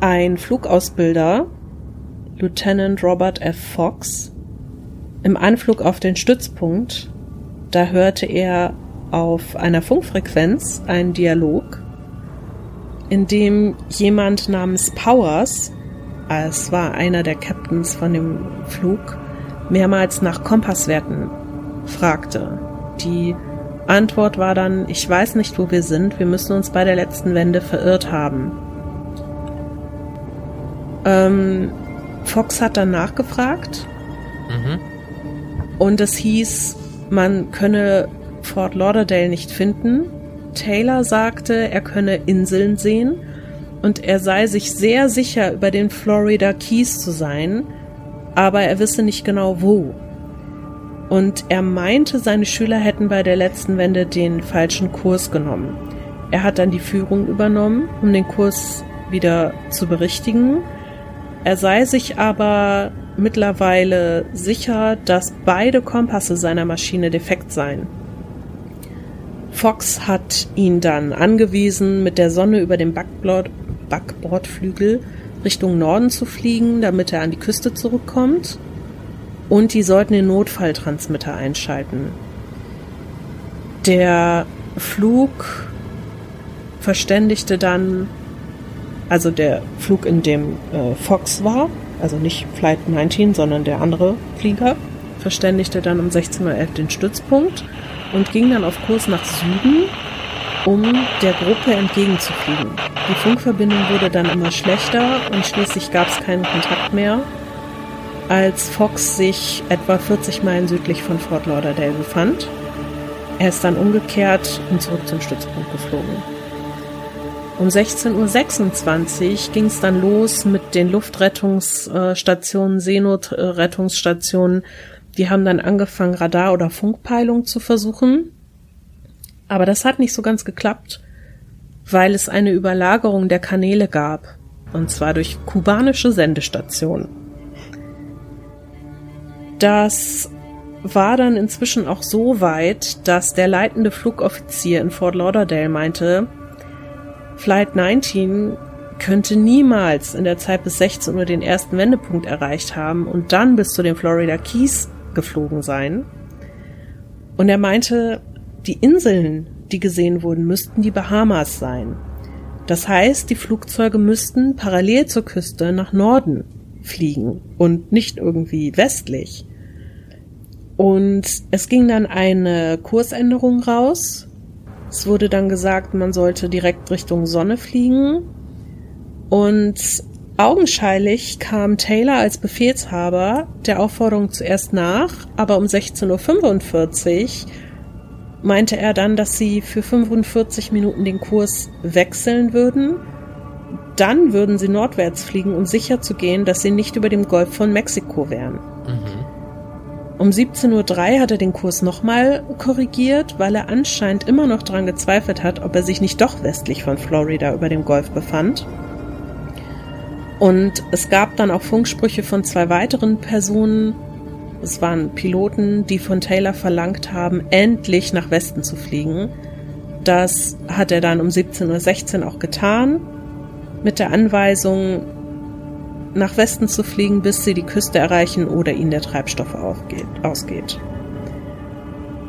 ein Flugausbilder, Lieutenant Robert F. Fox, im Anflug auf den Stützpunkt. Da hörte er auf einer Funkfrequenz einen Dialog in dem jemand namens Powers, es war einer der Captains von dem Flug, mehrmals nach Kompasswerten fragte. Die Antwort war dann, ich weiß nicht, wo wir sind, wir müssen uns bei der letzten Wende verirrt haben. Ähm, Fox hat dann nachgefragt mhm. und es hieß, man könne Fort Lauderdale nicht finden Taylor sagte, er könne Inseln sehen und er sei sich sehr sicher, über den Florida Keys zu sein, aber er wisse nicht genau wo. Und er meinte, seine Schüler hätten bei der letzten Wende den falschen Kurs genommen. Er hat dann die Führung übernommen, um den Kurs wieder zu berichtigen. Er sei sich aber mittlerweile sicher, dass beide Kompasse seiner Maschine defekt seien. Fox hat ihn dann angewiesen, mit der Sonne über dem Backbord, Backbordflügel Richtung Norden zu fliegen, damit er an die Küste zurückkommt. Und die sollten den Notfalltransmitter einschalten. Der Flug verständigte dann, also der Flug, in dem äh, Fox war, also nicht Flight 19, sondern der andere Flieger, verständigte dann um 16.11 Uhr den Stützpunkt und ging dann auf Kurs nach Süden, um der Gruppe entgegenzufliegen. Die Funkverbindung wurde dann immer schlechter und schließlich gab es keinen Kontakt mehr, als Fox sich etwa 40 Meilen südlich von Fort Lauderdale befand. Er ist dann umgekehrt und zurück zum Stützpunkt geflogen. Um 16.26 Uhr ging es dann los mit den Luftrettungsstationen, Seenotrettungsstationen die haben dann angefangen, Radar- oder Funkpeilung zu versuchen. Aber das hat nicht so ganz geklappt, weil es eine Überlagerung der Kanäle gab. Und zwar durch kubanische Sendestationen. Das war dann inzwischen auch so weit, dass der leitende Flugoffizier in Fort Lauderdale meinte, Flight 19 könnte niemals in der Zeit bis 16 Uhr den ersten Wendepunkt erreicht haben und dann bis zu den Florida Keys geflogen sein. Und er meinte, die Inseln, die gesehen wurden, müssten die Bahamas sein. Das heißt, die Flugzeuge müssten parallel zur Küste nach Norden fliegen und nicht irgendwie westlich. Und es ging dann eine Kursänderung raus. Es wurde dann gesagt, man sollte direkt Richtung Sonne fliegen. Und Augenscheinlich kam Taylor als Befehlshaber der Aufforderung zuerst nach, aber um 16.45 Uhr meinte er dann, dass sie für 45 Minuten den Kurs wechseln würden. Dann würden sie nordwärts fliegen, um sicher zu gehen, dass sie nicht über dem Golf von Mexiko wären. Mhm. Um 17.03 Uhr hat er den Kurs nochmal korrigiert, weil er anscheinend immer noch daran gezweifelt hat, ob er sich nicht doch westlich von Florida über dem Golf befand. Und es gab dann auch Funksprüche von zwei weiteren Personen. Es waren Piloten, die von Taylor verlangt haben, endlich nach Westen zu fliegen. Das hat er dann um 17.16 Uhr auch getan, mit der Anweisung, nach Westen zu fliegen, bis sie die Küste erreichen oder ihnen der Treibstoff aufgeht, ausgeht.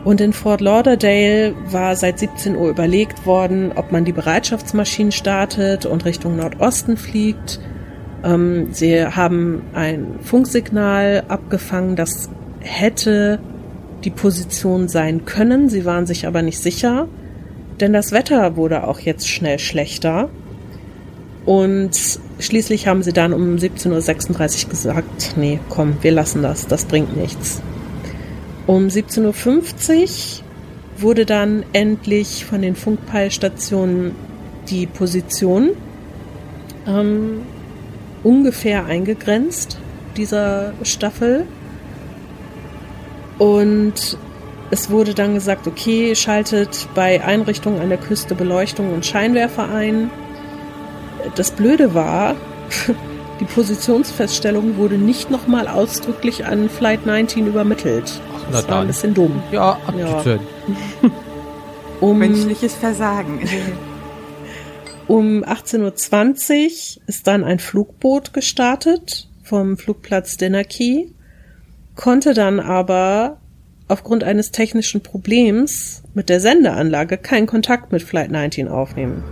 Und in Fort Lauderdale war seit 17 Uhr überlegt worden, ob man die Bereitschaftsmaschinen startet und Richtung Nordosten fliegt. Ähm, sie haben ein Funksignal abgefangen, das hätte die Position sein können. Sie waren sich aber nicht sicher, denn das Wetter wurde auch jetzt schnell schlechter. Und schließlich haben sie dann um 17.36 Uhr gesagt, nee, komm, wir lassen das, das bringt nichts. Um 17.50 Uhr wurde dann endlich von den Funkpeilstationen die Position ähm, ungefähr eingegrenzt dieser Staffel. Und es wurde dann gesagt, okay, schaltet bei Einrichtungen an der Küste Beleuchtung und Scheinwerfer ein. Das Blöde war, die Positionsfeststellung wurde nicht nochmal ausdrücklich an Flight 19 übermittelt. Na Das war ein dann. bisschen dumm. Ja, Ja. abzuzählen. Um, Menschliches Versagen. um 18.20 Uhr ist dann ein Flugboot gestartet vom Flugplatz Key, konnte dann aber aufgrund eines technischen Problems mit der Sendeanlage keinen Kontakt mit Flight 19 aufnehmen.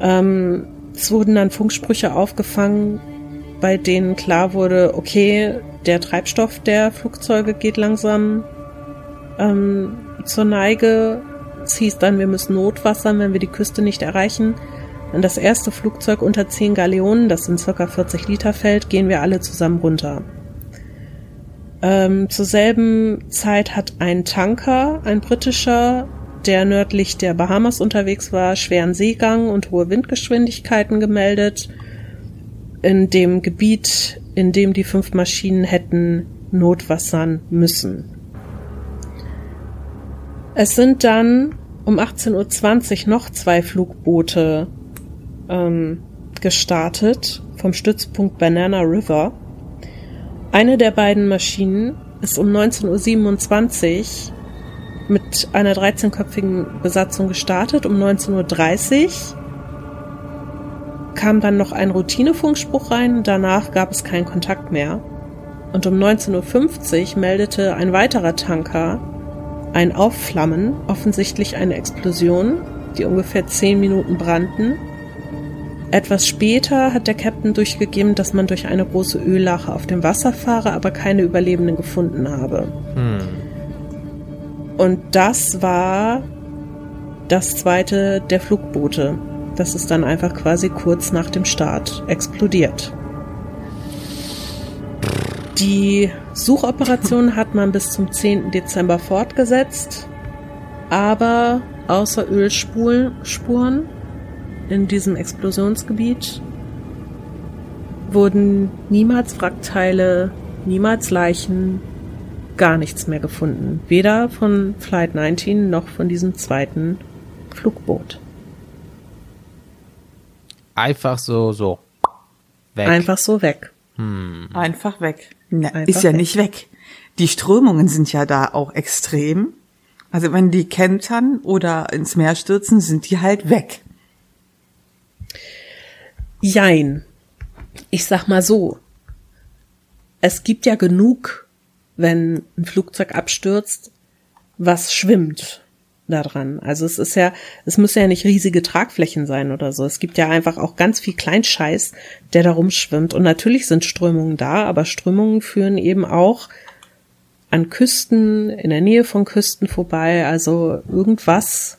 Ähm, es wurden dann Funksprüche aufgefangen, bei denen klar wurde, okay, der Treibstoff der Flugzeuge geht langsam ähm, zur Neige. Es hieß dann, wir müssen notwassern, wenn wir die Küste nicht erreichen. Wenn das erste Flugzeug unter 10 Galeonen, das sind circa 40 Liter, fällt, gehen wir alle zusammen runter. Ähm, zur selben Zeit hat ein Tanker, ein britischer, der nördlich der Bahamas unterwegs war, schweren Seegang und hohe Windgeschwindigkeiten gemeldet. In dem Gebiet, in dem die fünf Maschinen hätten notwassern müssen. Es sind dann um 18.20 Uhr noch zwei Flugboote ähm, gestartet vom Stützpunkt Banana River. Eine der beiden Maschinen ist um 19.27 Uhr mit einer 13-köpfigen Besatzung gestartet. Um 19.30 Uhr kam dann noch ein Routinefunkspruch rein. Danach gab es keinen Kontakt mehr. Und um 19.50 Uhr meldete ein weiterer Tanker ein Aufflammen, offensichtlich eine Explosion, die ungefähr 10 Minuten brannten. Etwas später hat der Captain durchgegeben, dass man durch eine große Öllache auf dem Wasser fahre, aber keine Überlebenden gefunden habe. Und das war das zweite der Flugboote. Das ist dann einfach quasi kurz nach dem Start explodiert. Die Suchoperation hat man bis zum 10. Dezember fortgesetzt, aber außer Ölspuren Spuren in diesem Explosionsgebiet wurden niemals Wrackteile, niemals Leichen, gar nichts mehr gefunden. Weder von Flight 19 noch von diesem zweiten Flugboot. Einfach so, so. Weg. Einfach so weg. Einfach weg. Na, ist ja weg. nicht weg. Die Strömungen sind ja da auch extrem. Also wenn die kentern oder ins Meer stürzen, sind die halt weg. Jein. Ich sag mal so. Es gibt ja genug, wenn ein Flugzeug abstürzt, was schwimmt daran. Also es ist ja, es müssen ja nicht riesige Tragflächen sein oder so. Es gibt ja einfach auch ganz viel Kleinscheiß, der da rumschwimmt. Und natürlich sind Strömungen da, aber Strömungen führen eben auch an Küsten, in der Nähe von Küsten vorbei. Also irgendwas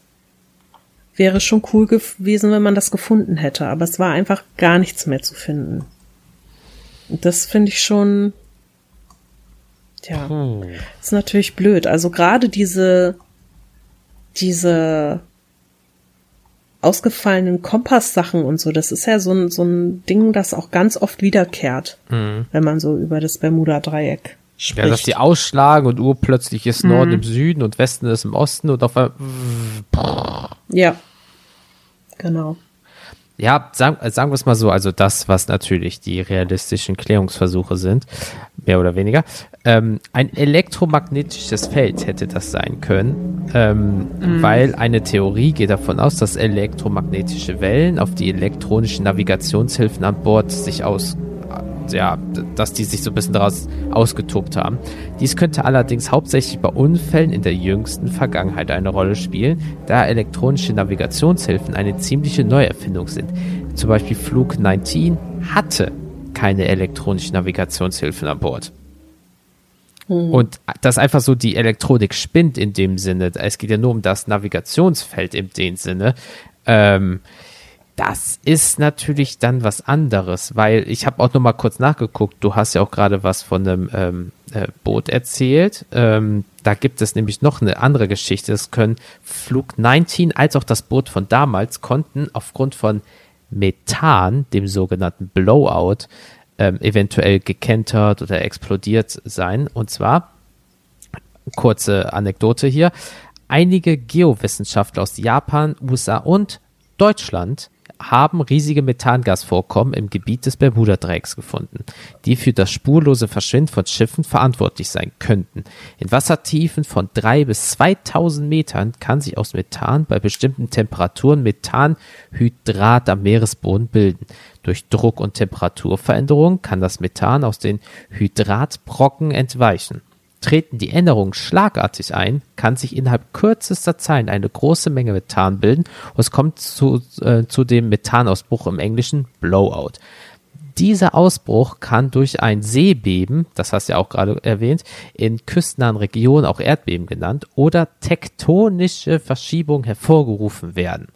wäre schon cool gewesen, wenn man das gefunden hätte. Aber es war einfach gar nichts mehr zu finden. Und das finde ich schon, ja, ist natürlich blöd. Also gerade diese, diese ausgefallenen Kompasssachen und so, das ist ja so ein, so ein Ding, das auch ganz oft wiederkehrt, wenn man so über das Bermuda-Dreieck spricht. Ja, dass die ausschlagen und urplötzlich ist Norden im Süden und Westen ist im Osten und auf einmal, ja, genau. Ja, sagen, äh, sagen wir es mal so, also das, was natürlich die realistischen Klärungsversuche sind, mehr oder weniger, ähm, ein elektromagnetisches Feld hätte das sein können, ähm, weil eine Theorie geht davon aus, dass elektromagnetische Wellen auf die elektronischen Navigationshilfen an Bord sich aus, ja, dass die sich so ein bisschen daraus ausgetobt haben. Dies könnte allerdings hauptsächlich bei Unfällen in der jüngsten Vergangenheit eine Rolle spielen, da elektronische Navigationshilfen eine ziemliche Neuerfindung sind. Zum Beispiel Flug 19 hatte keine elektronischen Navigationshilfen an Bord. Und dass einfach so die Elektronik spinnt in dem Sinne, es geht ja nur um das Navigationsfeld in dem Sinne, ähm, das ist natürlich dann was anderes, weil ich habe auch noch mal kurz nachgeguckt. Du hast ja auch gerade was von einem ähm, äh, Boot erzählt. Ähm, da gibt es nämlich noch eine andere Geschichte. Es können Flug 19 als auch das Boot von damals konnten aufgrund von Methan, dem sogenannten Blowout, ähm, eventuell gekentert oder explodiert sein. Und zwar, kurze Anekdote hier, einige Geowissenschaftler aus Japan, USA und Deutschland haben riesige Methangasvorkommen im Gebiet des Bermuda-Dreiecks gefunden, die für das spurlose Verschwinden von Schiffen verantwortlich sein könnten. In Wassertiefen von drei bis 2000 Metern kann sich aus Methan bei bestimmten Temperaturen Methanhydrat am Meeresboden bilden. Durch Druck- und Temperaturveränderungen kann das Methan aus den Hydratbrocken entweichen. Treten die Änderungen schlagartig ein, kann sich innerhalb kürzester Zeit eine große Menge Methan bilden und es kommt zu, äh, zu dem Methanausbruch im Englischen Blowout. Dieser Ausbruch kann durch ein Seebeben, das hast du ja auch gerade erwähnt, in küstennahen Regionen auch Erdbeben genannt, oder tektonische Verschiebung hervorgerufen werden.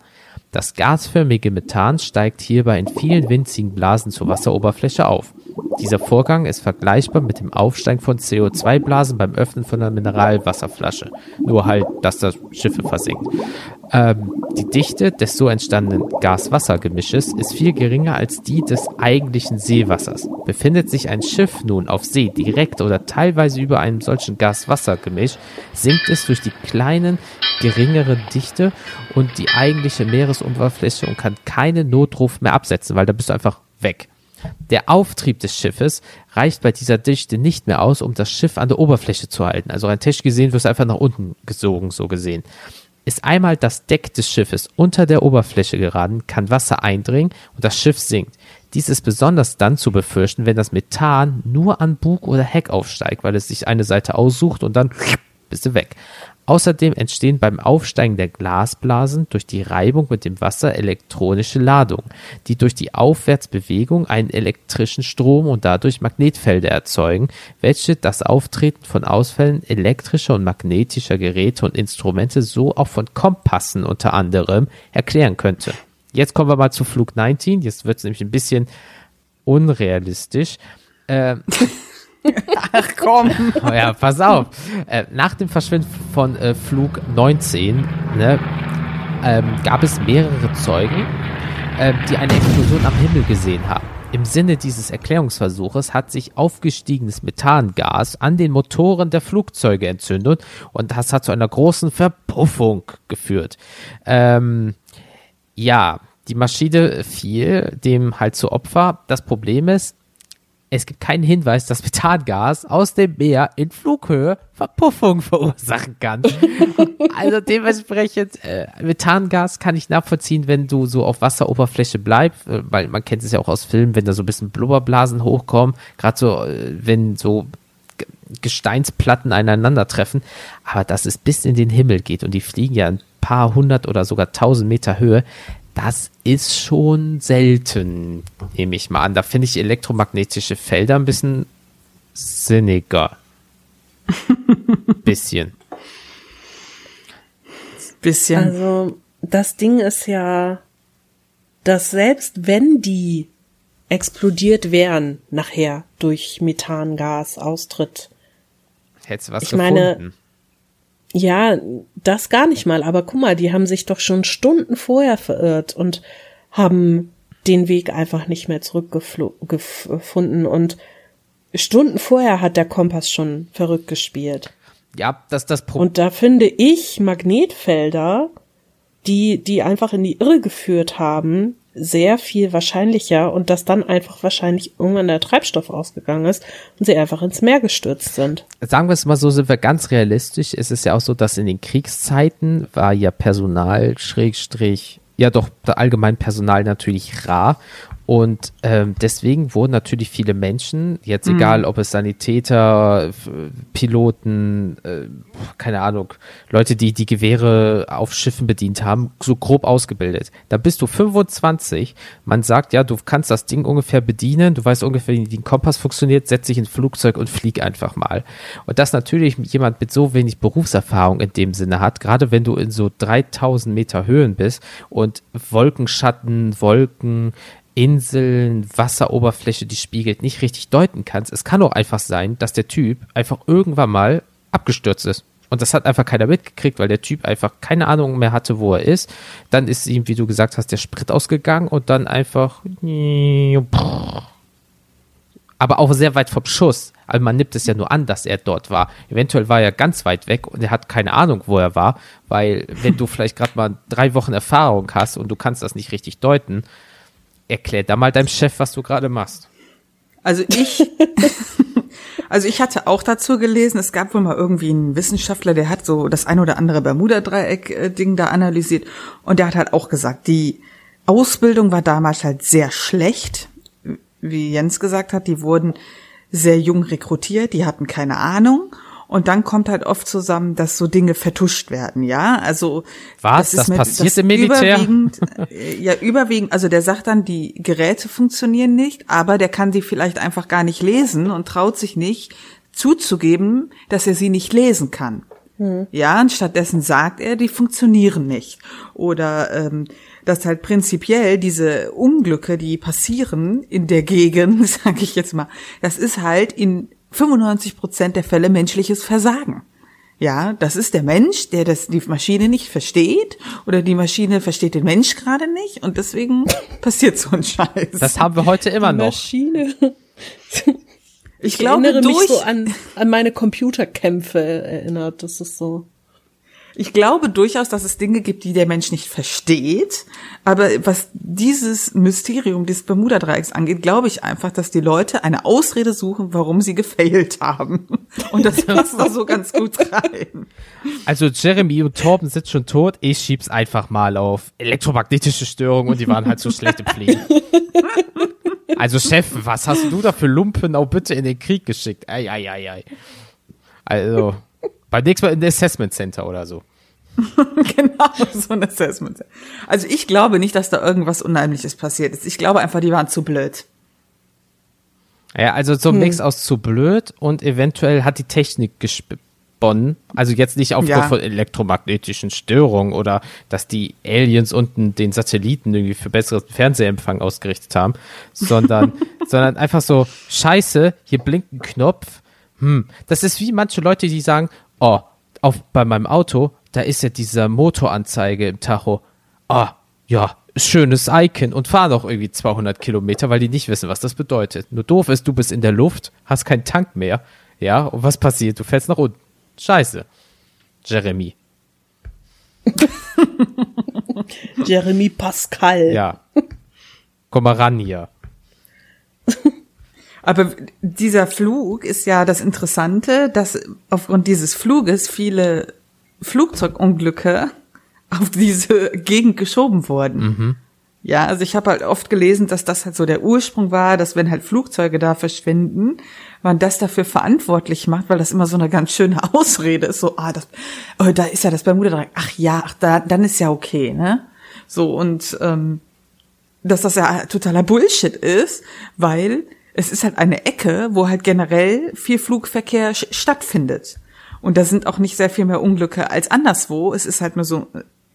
Das gasförmige Methan steigt hierbei in vielen winzigen Blasen zur Wasseroberfläche auf. Dieser Vorgang ist vergleichbar mit dem Aufsteigen von CO2-Blasen beim Öffnen von einer Mineralwasserflasche. Nur halt, dass das Schiffe versinkt. Ähm, die Dichte des so entstandenen Gas-Wasser-Gemisches ist viel geringer als die des eigentlichen Seewassers. Befindet sich ein Schiff nun auf See direkt oder teilweise über einem solchen Gas-Wasser-Gemisch, sinkt es durch die kleinen, geringere Dichte und die eigentliche Meeresoberfläche und kann keinen Notruf mehr absetzen, weil da bist du einfach weg. Der Auftrieb des Schiffes reicht bei dieser Dichte nicht mehr aus, um das Schiff an der Oberfläche zu halten. Also rein technisch gesehen wirst du einfach nach unten gesogen, so gesehen. Ist einmal das Deck des Schiffes unter der Oberfläche geraten, kann Wasser eindringen und das Schiff sinkt. Dies ist besonders dann zu befürchten, wenn das Methan nur an Bug oder Heck aufsteigt, weil es sich eine Seite aussucht und dann bist du weg. Außerdem entstehen beim Aufsteigen der Glasblasen durch die Reibung mit dem Wasser elektronische Ladungen, die durch die Aufwärtsbewegung einen elektrischen Strom und dadurch Magnetfelder erzeugen, welche das Auftreten von Ausfällen elektrischer und magnetischer Geräte und Instrumente so auch von Kompassen unter anderem erklären könnte. Jetzt kommen wir mal zu Flug 19, jetzt wird es nämlich ein bisschen unrealistisch. Äh, Ach komm. Ja, pass auf. Äh, nach dem Verschwinden von äh, Flug 19 ne, ähm, gab es mehrere Zeugen, äh, die eine Explosion am Himmel gesehen haben. Im Sinne dieses Erklärungsversuches hat sich aufgestiegenes Methangas an den Motoren der Flugzeuge entzündet und das hat zu einer großen Verpuffung geführt. Ähm, ja, die Maschine fiel dem halt zu Opfer. Das Problem ist, es gibt keinen Hinweis, dass Methangas aus dem Meer in Flughöhe Verpuffung verursachen kann. also dementsprechend, äh, Methangas kann ich nachvollziehen, wenn du so auf Wasseroberfläche bleibst, äh, weil man kennt es ja auch aus Filmen, wenn da so ein bisschen Blubberblasen hochkommen, gerade so, äh, wenn so Gesteinsplatten aneinandertreffen, aber dass es bis in den Himmel geht und die fliegen ja ein paar hundert oder sogar tausend Meter Höhe, das ist schon selten, nehme ich mal an. Da finde ich elektromagnetische Felder ein bisschen sinniger. bisschen. Bisschen. Also, das Ding ist ja, dass selbst wenn die explodiert wären nachher durch Methangas Austritt, Hättest du was Ich meine- gefunden? Ja, das gar nicht mal, aber guck mal, die haben sich doch schon Stunden vorher verirrt und haben den Weg einfach nicht mehr zurückgefunden und Stunden vorher hat der Kompass schon verrückt gespielt. ja, das das Problem. Und da finde ich Magnetfelder, die, die einfach in die Irre geführt haben, sehr viel wahrscheinlicher und dass dann einfach wahrscheinlich irgendwann der Treibstoff ausgegangen ist und sie einfach ins Meer gestürzt sind. Sagen wir es mal so, sind wir ganz realistisch. Es ist ja auch so, dass in den Kriegszeiten war ja Personal, Schrägstrich, ja doch, allgemein Personal natürlich rar. Und ähm, deswegen wurden natürlich viele Menschen, jetzt Mhm. egal ob es Sanitäter, Piloten, äh, keine Ahnung, Leute, die die Gewehre auf Schiffen bedient haben, so grob ausgebildet. Da bist du 25, man sagt, ja, du kannst das Ding ungefähr bedienen, du weißt ungefähr, wie ein Kompass funktioniert, setz dich ins Flugzeug und flieg einfach mal. Und das natürlich jemand mit so wenig Berufserfahrung in dem Sinne hat, gerade wenn du in so 3000 Meter Höhen bist und Wolkenschatten, Wolken, Inseln, Wasseroberfläche, die spiegelt, nicht richtig deuten kannst. Es kann auch einfach sein, dass der Typ einfach irgendwann mal abgestürzt ist. Und das hat einfach keiner mitgekriegt, weil der Typ einfach keine Ahnung mehr hatte, wo er ist. Dann ist ihm, wie du gesagt hast, der Sprit ausgegangen und dann einfach. Aber auch sehr weit vom Schuss. Also man nimmt es ja nur an, dass er dort war. Eventuell war er ganz weit weg und er hat keine Ahnung, wo er war, weil wenn du vielleicht gerade mal drei Wochen Erfahrung hast und du kannst das nicht richtig deuten, erklär da mal deinem Chef, was du gerade machst. Also ich, also ich hatte auch dazu gelesen, es gab wohl mal irgendwie einen Wissenschaftler, der hat so das ein oder andere Bermuda-Dreieck-Ding da analysiert und der hat halt auch gesagt, die Ausbildung war damals halt sehr schlecht, wie Jens gesagt hat, die wurden sehr jung rekrutiert, die hatten keine Ahnung. Und dann kommt halt oft zusammen, dass so Dinge vertuscht werden, ja. Also Was? Das passiert im Militär? Überwiegend, äh, ja, überwiegend. Also der sagt dann, die Geräte funktionieren nicht, aber der kann sie vielleicht einfach gar nicht lesen und traut sich nicht zuzugeben, dass er sie nicht lesen kann. Ja, und stattdessen sagt er, die funktionieren nicht. Oder ähm, dass halt prinzipiell diese Unglücke, die passieren in der Gegend, sage ich jetzt mal, das ist halt in 95 Prozent der Fälle menschliches Versagen. Ja, das ist der Mensch, der das die Maschine nicht versteht oder die Maschine versteht den Mensch gerade nicht und deswegen passiert so ein Scheiß. Das haben wir heute immer noch. Maschine. ich Ich glaube erinnere durch mich so an, an meine Computerkämpfe erinnert. Das ist so. Ich glaube durchaus, dass es Dinge gibt, die der Mensch nicht versteht. Aber was dieses Mysterium des Bermuda-Dreiecks angeht, glaube ich einfach, dass die Leute eine Ausrede suchen, warum sie gefailt haben. Und das passt da so ganz gut rein. Also Jeremy und Torben sind schon tot. Ich schieb's einfach mal auf elektromagnetische Störungen und die waren halt so schlecht im Fliegen. Also Chef, was hast du da für Lumpen auch bitte in den Krieg geschickt? Ei, ei, ei, ei. Also, beim nächsten Mal in der Assessment Center oder so. genau, so ein Assessment. Also ich glaube nicht, dass da irgendwas Unheimliches passiert ist. Ich glaube einfach, die waren zu blöd. Ja, also so ein Mix aus zu blöd und eventuell hat die Technik gesponnen. Also jetzt nicht aufgrund Ja. von elektromagnetischen Störungen oder dass die Aliens unten den Satelliten irgendwie für besseren Fernsehempfang ausgerichtet haben, sondern, sondern einfach so, scheiße, hier blinkt ein Knopf. Hm, das ist wie manche Leute, die sagen, oh, auf, bei meinem Auto, da ist ja diese Motoranzeige im Tacho. Ah, ja, schönes Icon und fahren auch irgendwie 200 Kilometer, weil die nicht wissen, was das bedeutet. Nur doof ist, du bist in der Luft, hast keinen Tank mehr. Ja, und was passiert? Du fällst nach unten. Scheiße. Jeremy. Jeremy Pascal. Ja. Komm mal ran hier. Aber dieser Flug ist ja das Interessante, dass aufgrund dieses Fluges viele Flugzeugunglücke auf diese Gegend geschoben wurden. Ja, also ich habe halt oft gelesen, dass das halt so der Ursprung war, dass wenn halt Flugzeuge da verschwinden, man das dafür verantwortlich macht, weil das immer so eine ganz schöne Ausrede ist, so, ah, das, oh, da ist ja das Bermuda-Dreieck, ach ja, ach, da, dann ist ja okay, ne? So, und ähm, dass das ja totaler Bullshit ist, weil es ist halt eine Ecke, wo halt generell viel Flugverkehr stattfindet. Und da sind auch nicht sehr viel mehr Unglücke als anderswo. Es ist halt nur so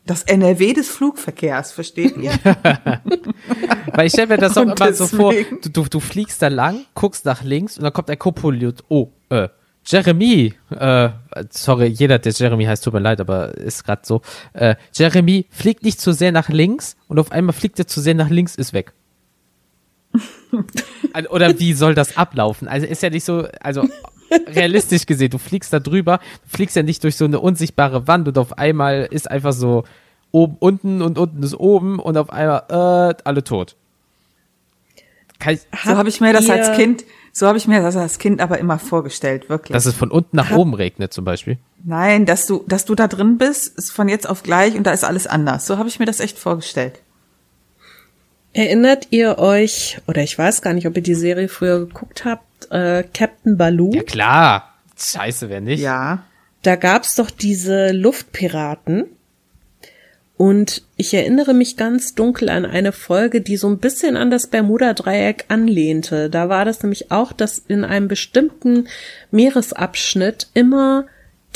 das NRW des Flugverkehrs, versteht ihr? Weil ich stelle mir das auch Und immer so vor, deswegen- du, du, du fliegst da lang, guckst nach links und dann kommt ein Co-Pilot. Oh, äh, Jeremy, äh, sorry, jeder, der Jeremy heißt, tut mir leid, aber ist gerade so. Äh, Jeremy fliegt nicht zu sehr nach links und auf einmal fliegt er zu sehr nach links, ist weg. Oder wie soll das ablaufen? Also ist ja nicht so, also realistisch gesehen, du fliegst da drüber, du fliegst ja nicht durch so eine unsichtbare Wand und auf einmal ist einfach so oben unten und unten ist oben und auf einmal äh, alle tot. Ich, So habe ich mir das als Kind, so habe ich mir das als Kind aber immer vorgestellt, wirklich. dass es von unten nach oben regnet zum Beispiel. Nein, dass du, dass du da drin bist, ist von jetzt auf gleich und da ist alles anders. So habe ich mir das echt vorgestellt. Erinnert ihr euch, oder ich weiß gar nicht, ob ihr die Serie früher geguckt habt, äh, Captain Baloo? Ja klar. Scheiße, wer nicht? Ja. Da gab's doch diese Luftpiraten. Und ich erinnere mich ganz dunkel an eine Folge, die so ein bisschen an das Bermuda-Dreieck anlehnte. Da war das nämlich auch, dass in einem bestimmten Meeresabschnitt immer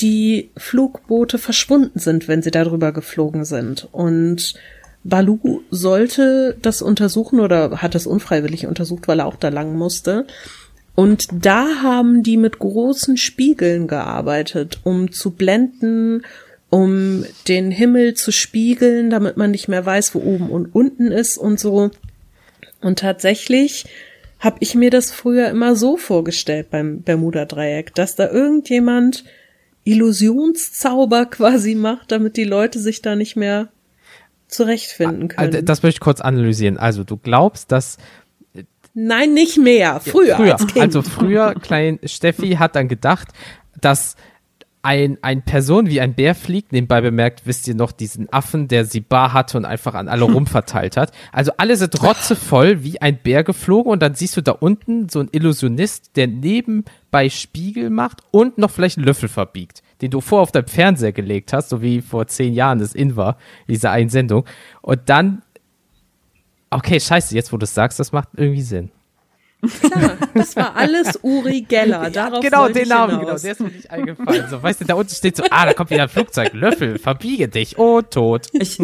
die Flugboote verschwunden sind, wenn sie darüber geflogen sind. Und Balu sollte das untersuchen oder hat es unfreiwillig untersucht, weil er auch da lang musste. Und da haben die mit großen Spiegeln gearbeitet, um zu blenden, um den Himmel zu spiegeln, damit man nicht mehr weiß, wo oben und unten ist und so. Und tatsächlich habe ich mir das früher immer so vorgestellt beim Bermuda-Dreieck, dass da irgendjemand Illusionszauber quasi macht, damit die Leute sich da nicht mehr zurechtfinden Also, können. Das möchte ich kurz analysieren. Also du glaubst, dass Nein, nicht mehr. Früher, früher, als Kind. also früher, klein Steffi hat dann gedacht, dass ein, ein Person wie ein Bär fliegt, nebenbei bemerkt, wisst ihr noch, diesen Affen, der sie bar hatte und einfach an alle rumverteilt hat. Also alle sind rotzevoll wie ein Bär geflogen und dann siehst du da unten so einen Illusionist, der nebenbei Spiegel macht und noch vielleicht einen Löffel verbiegt, den du vor auf deinem Fernseher gelegt hast, so wie vor zehn Jahren das in war, diese einen Sendung. Und dann, okay, scheiße, jetzt wo du es sagst, das macht irgendwie Sinn. Klar, das war alles Uri Geller. Darauf genau, den ich Namen, hinaus. genau, der ist mir nicht eingefallen. So, weißt du, da unten steht so, ah, da kommt wieder ein Flugzeug, Löffel, verbiege dich, oh, tot. Ich,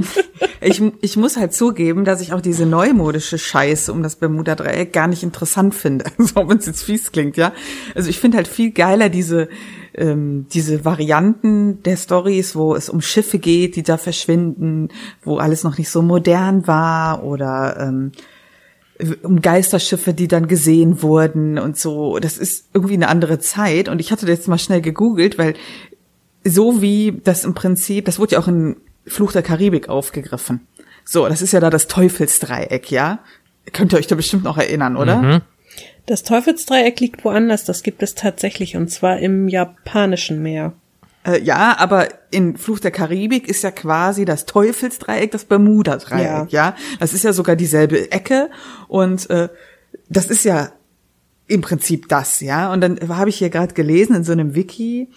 ich, ich muss halt zugeben, dass ich auch diese neumodische Scheiße um das Bermuda-Dreieck gar nicht interessant finde. So, wenn es jetzt fies klingt, ja. Also ich finde halt viel geiler diese, ähm, diese Varianten der Stories, wo es um Schiffe geht, die da verschwinden, wo alles noch nicht so modern war oder ähm, um Geisterschiffe, die dann gesehen wurden und so. Das ist irgendwie eine andere Zeit. Und ich hatte das jetzt mal schnell gegoogelt, weil so wie das im Prinzip, das wurde ja auch in Fluch der Karibik aufgegriffen. So, das ist ja da das Teufelsdreieck, ja? Könnt ihr euch da bestimmt noch erinnern, oder? Das Teufelsdreieck liegt woanders, das gibt es tatsächlich, und zwar im japanischen Meer. Äh, ja, aber in Fluch der Karibik ist ja quasi das Teufelsdreieck das Bermuda-Dreieck, ja. Das ist ja sogar dieselbe Ecke und äh, das ist ja im Prinzip das, ja. Und dann habe ich hier gerade gelesen in so einem Wiki,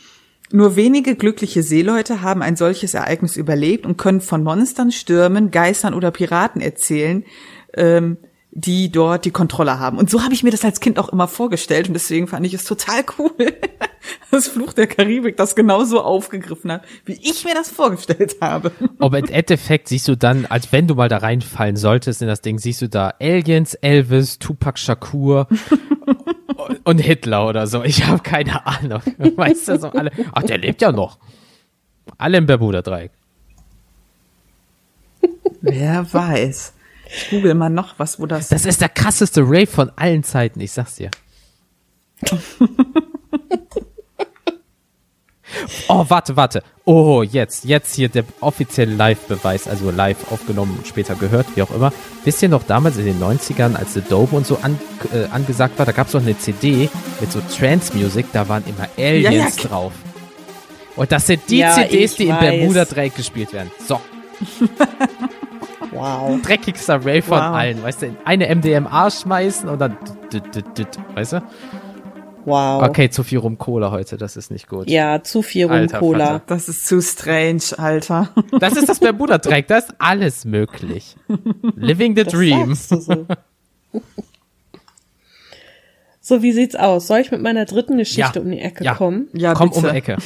nur wenige glückliche Seeleute haben ein solches Ereignis überlebt und können von Monstern, Stürmen, Geistern oder Piraten erzählen, ähm, die dort die Kontrolle haben. Und so habe ich mir das als Kind auch immer vorgestellt und deswegen fand ich es total cool, dass Fluch der Karibik das genauso aufgegriffen hat, wie ich mir das vorgestellt habe. Aber im Endeffekt siehst du dann, als wenn du mal da reinfallen solltest in das Ding, siehst du da Aliens, Elvis, Tupac Shakur und Hitler oder so. Ich habe keine Ahnung. Weißt du, so alle. Ach, der lebt ja noch. Alle im Bermuda-Dreieck. Wer weiß. Ich google mal noch was, wo das. Das ist der krasseste Rave von allen Zeiten, ich sag's dir. Oh, warte, warte. Oh, jetzt, jetzt hier der offizielle Live-Beweis, also live aufgenommen und später gehört, wie auch immer. Wisst ihr noch damals in den 90ern, als The Dome und so an, äh, angesagt war, da gab's doch eine CD mit so Trance-Music, da waren immer Aliens Ja, ja. drauf. Und das sind die Ja, CDs, die im weiß. Bermuda-Dreieck gespielt werden. So, Wow. dreckigster Rave von Wow. allen, weißt du, eine MDMA schmeißen und dann, weißt du? Wow. Okay, zu viel rum Cola heute, das ist nicht gut. Ja, zu viel Rum Alter Cola. Vater. Das ist zu strange, Alter. Das ist das Bermuda-Dreieck, da ist alles möglich. Living the Das dream. sagst du so. so, wie sieht's aus? Soll ich mit meiner dritten Geschichte um die Ecke ja. kommen? Ja, Komm bitte. um die Ecke.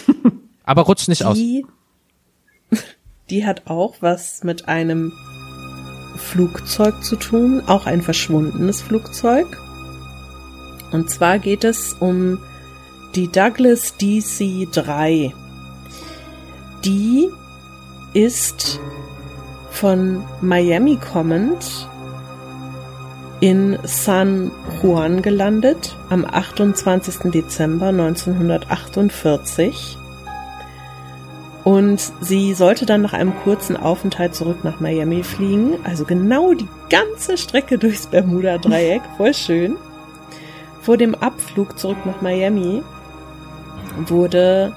Aber rutsch nicht aus. Die, die hat auch was mit einem Flugzeug zu tun, auch ein verschwundenes Flugzeug. Und zwar geht es um die Douglas DC-3. Die ist von Miami kommend in San Juan gelandet am 28. Dezember 1948. Und sie sollte dann nach einem kurzen Aufenthalt zurück nach Miami fliegen. Also genau die ganze Strecke durchs Bermuda-Dreieck. Voll schön. Vor dem Abflug zurück nach Miami wurde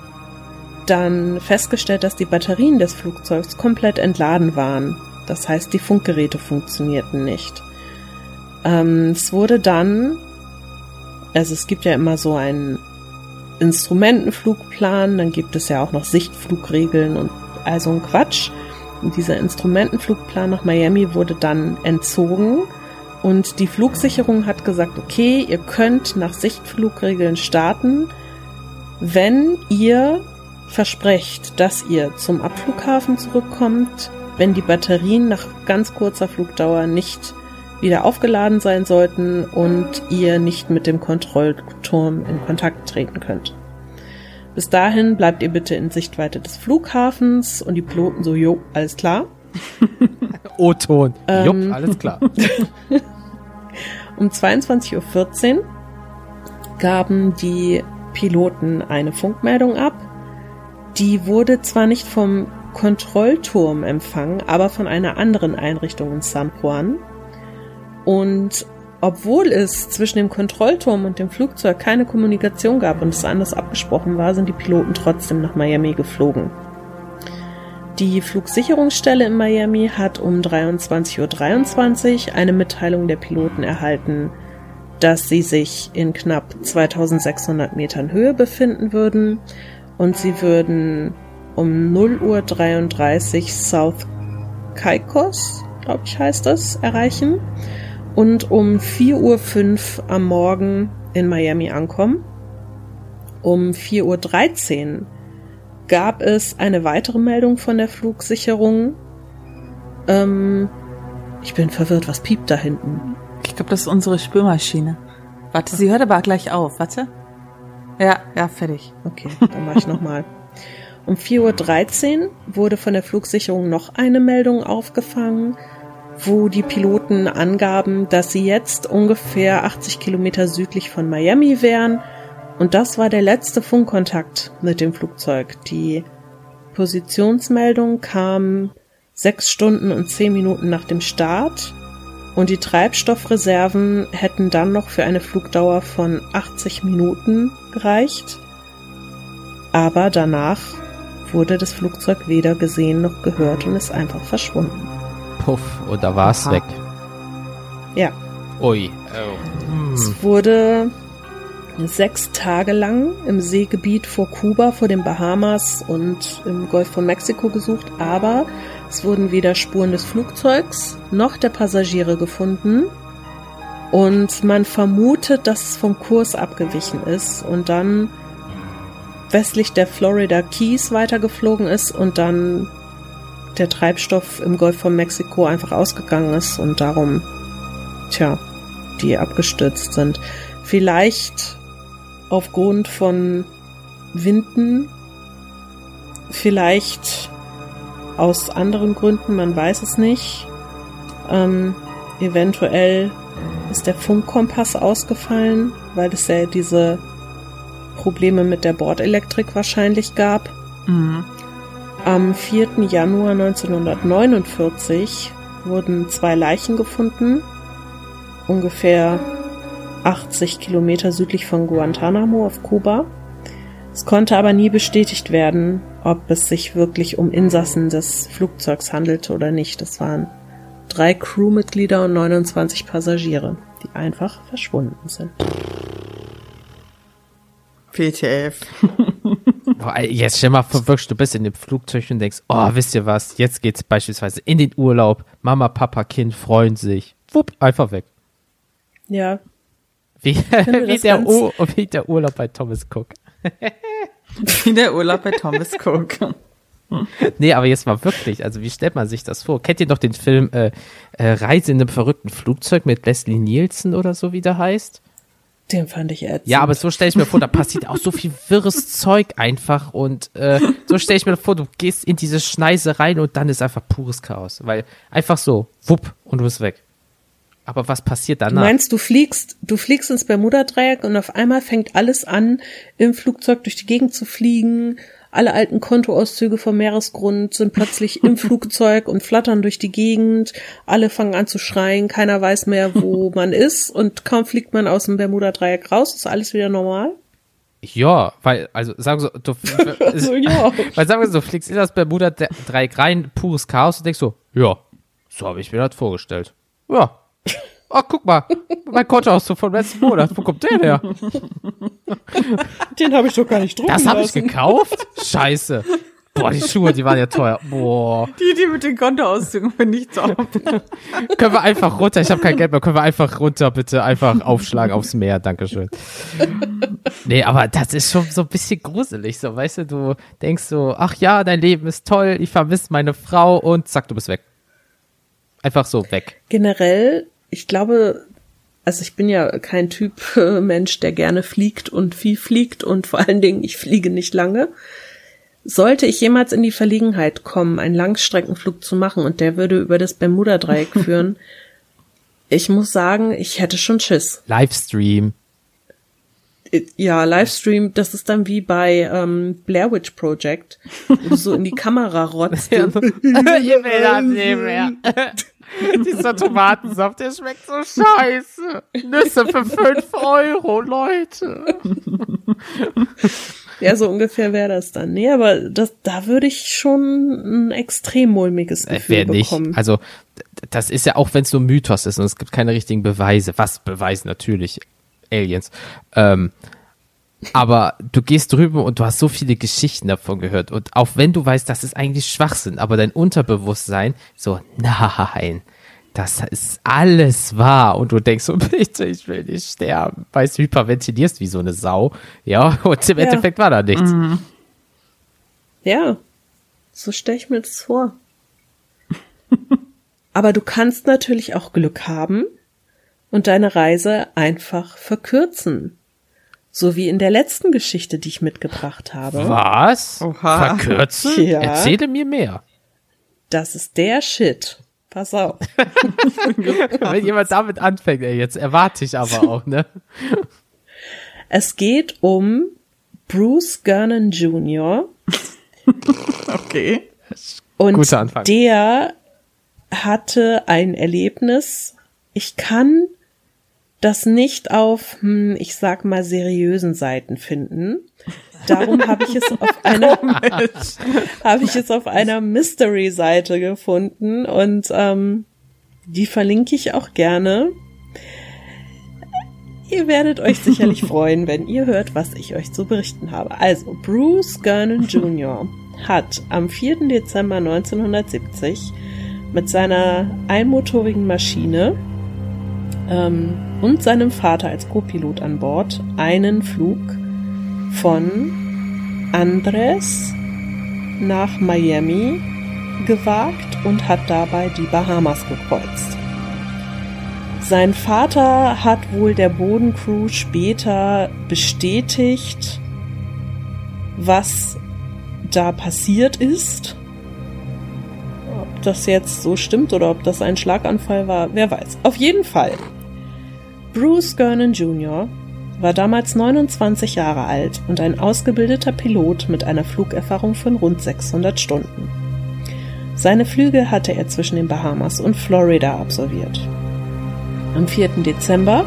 dann festgestellt, dass die Batterien des Flugzeugs komplett entladen waren. Das heißt, die Funkgeräte funktionierten nicht. Ähm, es wurde dann, also es gibt ja immer so einen Instrumentenflugplan, dann gibt es ja auch noch Sichtflugregeln und all so ein Quatsch. Und dieser Instrumentenflugplan nach Miami wurde dann entzogen und die Flugsicherung hat gesagt, okay, ihr könnt nach Sichtflugregeln starten, wenn ihr versprecht, dass ihr zum Abflughafen zurückkommt, wenn die Batterien nach ganz kurzer Flugdauer nicht wieder aufgeladen sein sollten und ihr nicht mit dem Kontrollturm in Kontakt treten könnt. Bis dahin bleibt ihr bitte in Sichtweite des Flughafens und die Piloten so, jo, alles klar. O-Ton. Ähm. Jupp, alles klar. Um 22.14 Uhr gaben die Piloten eine Funkmeldung ab. Die wurde zwar nicht vom Kontrollturm empfangen, aber von einer anderen Einrichtung in San Juan. Und obwohl es zwischen dem Kontrollturm und dem Flugzeug keine Kommunikation gab und es anders abgesprochen war, sind die Piloten trotzdem nach Miami geflogen. Die Flugsicherungsstelle in Miami hat um 23.23 Uhr eine Mitteilung der Piloten erhalten, dass sie sich in knapp 2600 Metern Höhe befinden würden und sie würden um 0.33 Uhr South Caicos, glaube ich heißt das, erreichen und um 4.05 Uhr am Morgen in Miami ankommen. Um 4.13 Uhr gab es eine weitere Meldung von der Flugsicherung. Ähm, ich bin verwirrt, was piept da hinten? Ich glaube, das ist unsere Spülmaschine. Warte, sie hört aber gleich auf. Warte. Ja, ja, fertig. Okay, dann mache ich nochmal. Um 4.13 Uhr wurde von der Flugsicherung noch eine Meldung aufgefangen, wo die Piloten angaben, dass sie jetzt ungefähr 80 Kilometer südlich von Miami wären. Und das war der letzte Funkkontakt mit dem Flugzeug. Die Positionsmeldung kam sechs Stunden und zehn Minuten nach dem Start. Und die Treibstoffreserven hätten dann noch für eine Flugdauer von 80 Minuten gereicht. Aber danach wurde das Flugzeug weder gesehen noch gehört und ist einfach verschwunden. Puff, und da war's Aha. weg. Ja, Ui. Oh. Hm. es wurde sechs Tage lang im Seegebiet vor Kuba, vor den Bahamas und im Golf von Mexiko gesucht, aber es wurden weder Spuren des Flugzeugs noch der Passagiere gefunden. Und man vermutet, dass es vom Kurs abgewichen ist und dann westlich der Florida Keys weitergeflogen ist und dann der Treibstoff im Golf von Mexiko einfach ausgegangen ist und darum, tja, die abgestürzt sind. Vielleicht aufgrund von Winden, vielleicht aus anderen Gründen, man weiß es nicht. Ähm, eventuell ist der Funkkompass ausgefallen, weil es ja diese Probleme mit der Bordelektrik wahrscheinlich gab. Mhm. Am 4. Januar 1949 wurden zwei Leichen gefunden, ungefähr 80 Kilometer südlich von Guantanamo auf Kuba. Es konnte aber nie bestätigt werden, ob es sich wirklich um Insassen des Flugzeugs handelte oder nicht. Es waren drei Crewmitglieder und 29 Passagiere, die einfach verschwunden sind. WTF. Boah, jetzt stell mal vor, wirklich, du bist in dem Flugzeug und denkst, oh, wisst ihr was, jetzt geht's beispielsweise in den Urlaub, Mama, Papa, Kind freuen sich, wupp, einfach weg. Ja, Wie, wie, der, Ur- wie der Urlaub bei Thomas Cook. Wie der Urlaub bei Thomas Cook. Nee, aber jetzt mal wirklich, also wie stellt man sich das vor? Kennt ihr doch den Film äh, äh, Reise in einem verrückten Flugzeug mit Leslie Nielsen oder so, wie der heißt? Den fand ich ätzend. Ja, aber so stelle ich mir vor, da passiert auch so viel wirres Zeug einfach und äh, so stelle ich mir vor, du gehst in diese Schneise rein und dann ist einfach pures Chaos, weil einfach so, wupp, und du bist weg. Aber was passiert Du danach? meinst, du fliegst, du fliegst ins Bermuda-Dreieck und auf einmal fängt alles an, im Flugzeug durch die Gegend zu fliegen. Alle alten Kontoauszüge vom Meeresgrund sind plötzlich im Flugzeug und flattern durch die Gegend. Alle fangen an zu schreien, keiner weiß mehr, wo man ist und kaum fliegt man aus dem Bermuda-Dreieck raus, ist alles wieder normal. Ja, weil, also sagen wir so, du, Also, ja. weil sagen wir so, du fliegst in das Bermuda-Dreieck rein, pures Chaos und denkst so, ja, So habe ich mir das vorgestellt. Ja. Oh, guck mal, mein Kontoauszug vom letzten Monat. Wo kommt der her? Den habe ich doch gar nicht drucken Das habe ich gekauft? Scheiße. Boah, die Schuhe, die waren ja teuer. Boah. Die, die mit den Kontoauszügen finde ich top. Können wir einfach runter? Ich habe kein Geld mehr. Können wir einfach runter, bitte? Einfach aufschlagen aufs Meer. Dankeschön. Nee, aber das ist schon so ein bisschen gruselig. So, weißt du, du denkst so, ach ja, dein Leben ist toll, ich vermisse meine Frau und zack, du bist weg. Einfach so weg. Generell, ich glaube, also ich bin ja kein Typ äh, Mensch, der gerne fliegt und viel fliegt und vor allen Dingen, ich fliege nicht lange. Sollte ich jemals in die Verlegenheit kommen, einen Langstreckenflug zu machen und der würde über das Bermuda-Dreieck führen, ich muss sagen, ich hätte schon Schiss. Livestream. Ja, Livestream, das ist dann wie bei ähm, Blair Witch Project, wo du so in die Kamera rotzt. Ich will das nicht mehr. Dieser Tomatensaft, der schmeckt so scheiße. Nüsse für 5 Euro, Leute. Ja, so ungefähr wäre das dann. Nee, aber das, da würde ich schon ein extrem mulmiges Gefühl Wer nicht. bekommen. Also, das ist ja auch, wenn es nur Mythos ist und es gibt keine richtigen Beweise. Was beweisen natürlich Aliens. Ähm, aber du gehst drüben und du hast so viele Geschichten davon gehört. Und auch wenn du weißt, das ist eigentlich Schwachsinn, aber dein Unterbewusstsein so, nein, das ist alles wahr. Und du denkst so, bitte, ich will nicht sterben. Weißt du, hyperventilierst wie so eine Sau. Ja, und im Ja. Endeffekt war da nichts. Ja, so stelle ich mir das vor. Aber du kannst natürlich auch Glück haben und deine Reise einfach verkürzen. So wie in der letzten Geschichte, die ich mitgebracht habe. Was? Oha. Verkürzen? Ja. Erzähle mir mehr. Das ist der Shit. Pass auf. Wenn jemand damit anfängt, ey, jetzt erwarte ich aber auch, ne? Es geht um Bruce Gernon Jr. Okay. Und Guter Anfang. der hatte ein Erlebnis. Ich kann das nicht auf, hm, ich sag mal, seriösen Seiten finden. Darum habe ich es auf einer habe ich es auf einer Mystery-Seite gefunden und ähm, die verlinke ich auch gerne. Ihr werdet euch sicherlich freuen, wenn ihr hört, was ich euch zu berichten habe. Also, Bruce Gernon Jr. hat am 4. Dezember 1970 mit seiner einmotorigen Maschine ähm, und seinem Vater als Co-Pilot an Bord einen Flug von Andres nach Miami gewagt und hat dabei die Bahamas gekreuzt. Sein Vater hat wohl der Bodencrew später bestätigt, was da passiert ist. Ob das jetzt so stimmt oder ob das ein Schlaganfall war, wer weiß. Auf jeden Fall. Bruce Gernon Jr. war damals 29 Jahre alt und ein ausgebildeter Pilot mit einer Flugerfahrung von rund 600 Stunden. Seine Flüge hatte er zwischen den Bahamas und Florida absolviert. Am 4. Dezember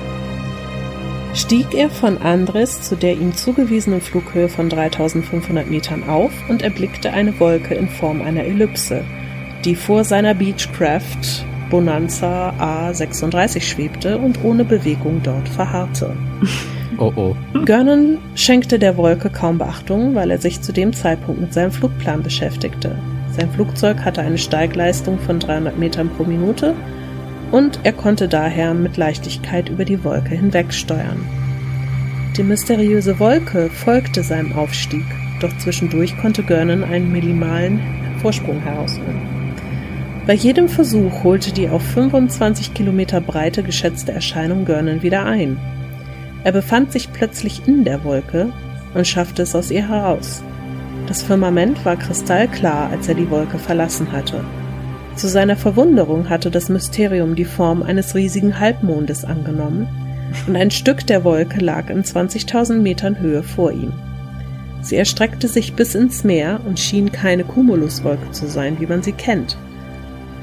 stieg er von Andres zu der ihm zugewiesenen Flughöhe von 3500 Metern auf und erblickte eine Wolke in Form einer Ellipse, die vor seiner Beechcraft Bonanza A36 schwebte und ohne Bewegung dort verharrte. Oh oh. Gernon schenkte der Wolke kaum Beachtung, weil er sich zu dem Zeitpunkt mit seinem Flugplan beschäftigte. Sein Flugzeug hatte eine Steigleistung von 300 Metern pro Minute und er konnte daher mit Leichtigkeit über die Wolke hinwegsteuern. Die mysteriöse Wolke folgte seinem Aufstieg, doch zwischendurch konnte Gernon einen minimalen Vorsprung herausholen. Bei jedem Versuch holte die auf 25 Kilometer Breite geschätzte Erscheinung Gernon wieder ein. Er befand sich plötzlich in der Wolke und schaffte es aus ihr heraus. Das Firmament war kristallklar, als er die Wolke verlassen hatte. Zu seiner Verwunderung hatte das Mysterium die Form eines riesigen Halbmondes angenommen und ein Stück der Wolke lag in 20.000 Metern Höhe vor ihm. Sie erstreckte sich bis ins Meer und schien keine Cumuluswolke zu sein, wie man sie kennt.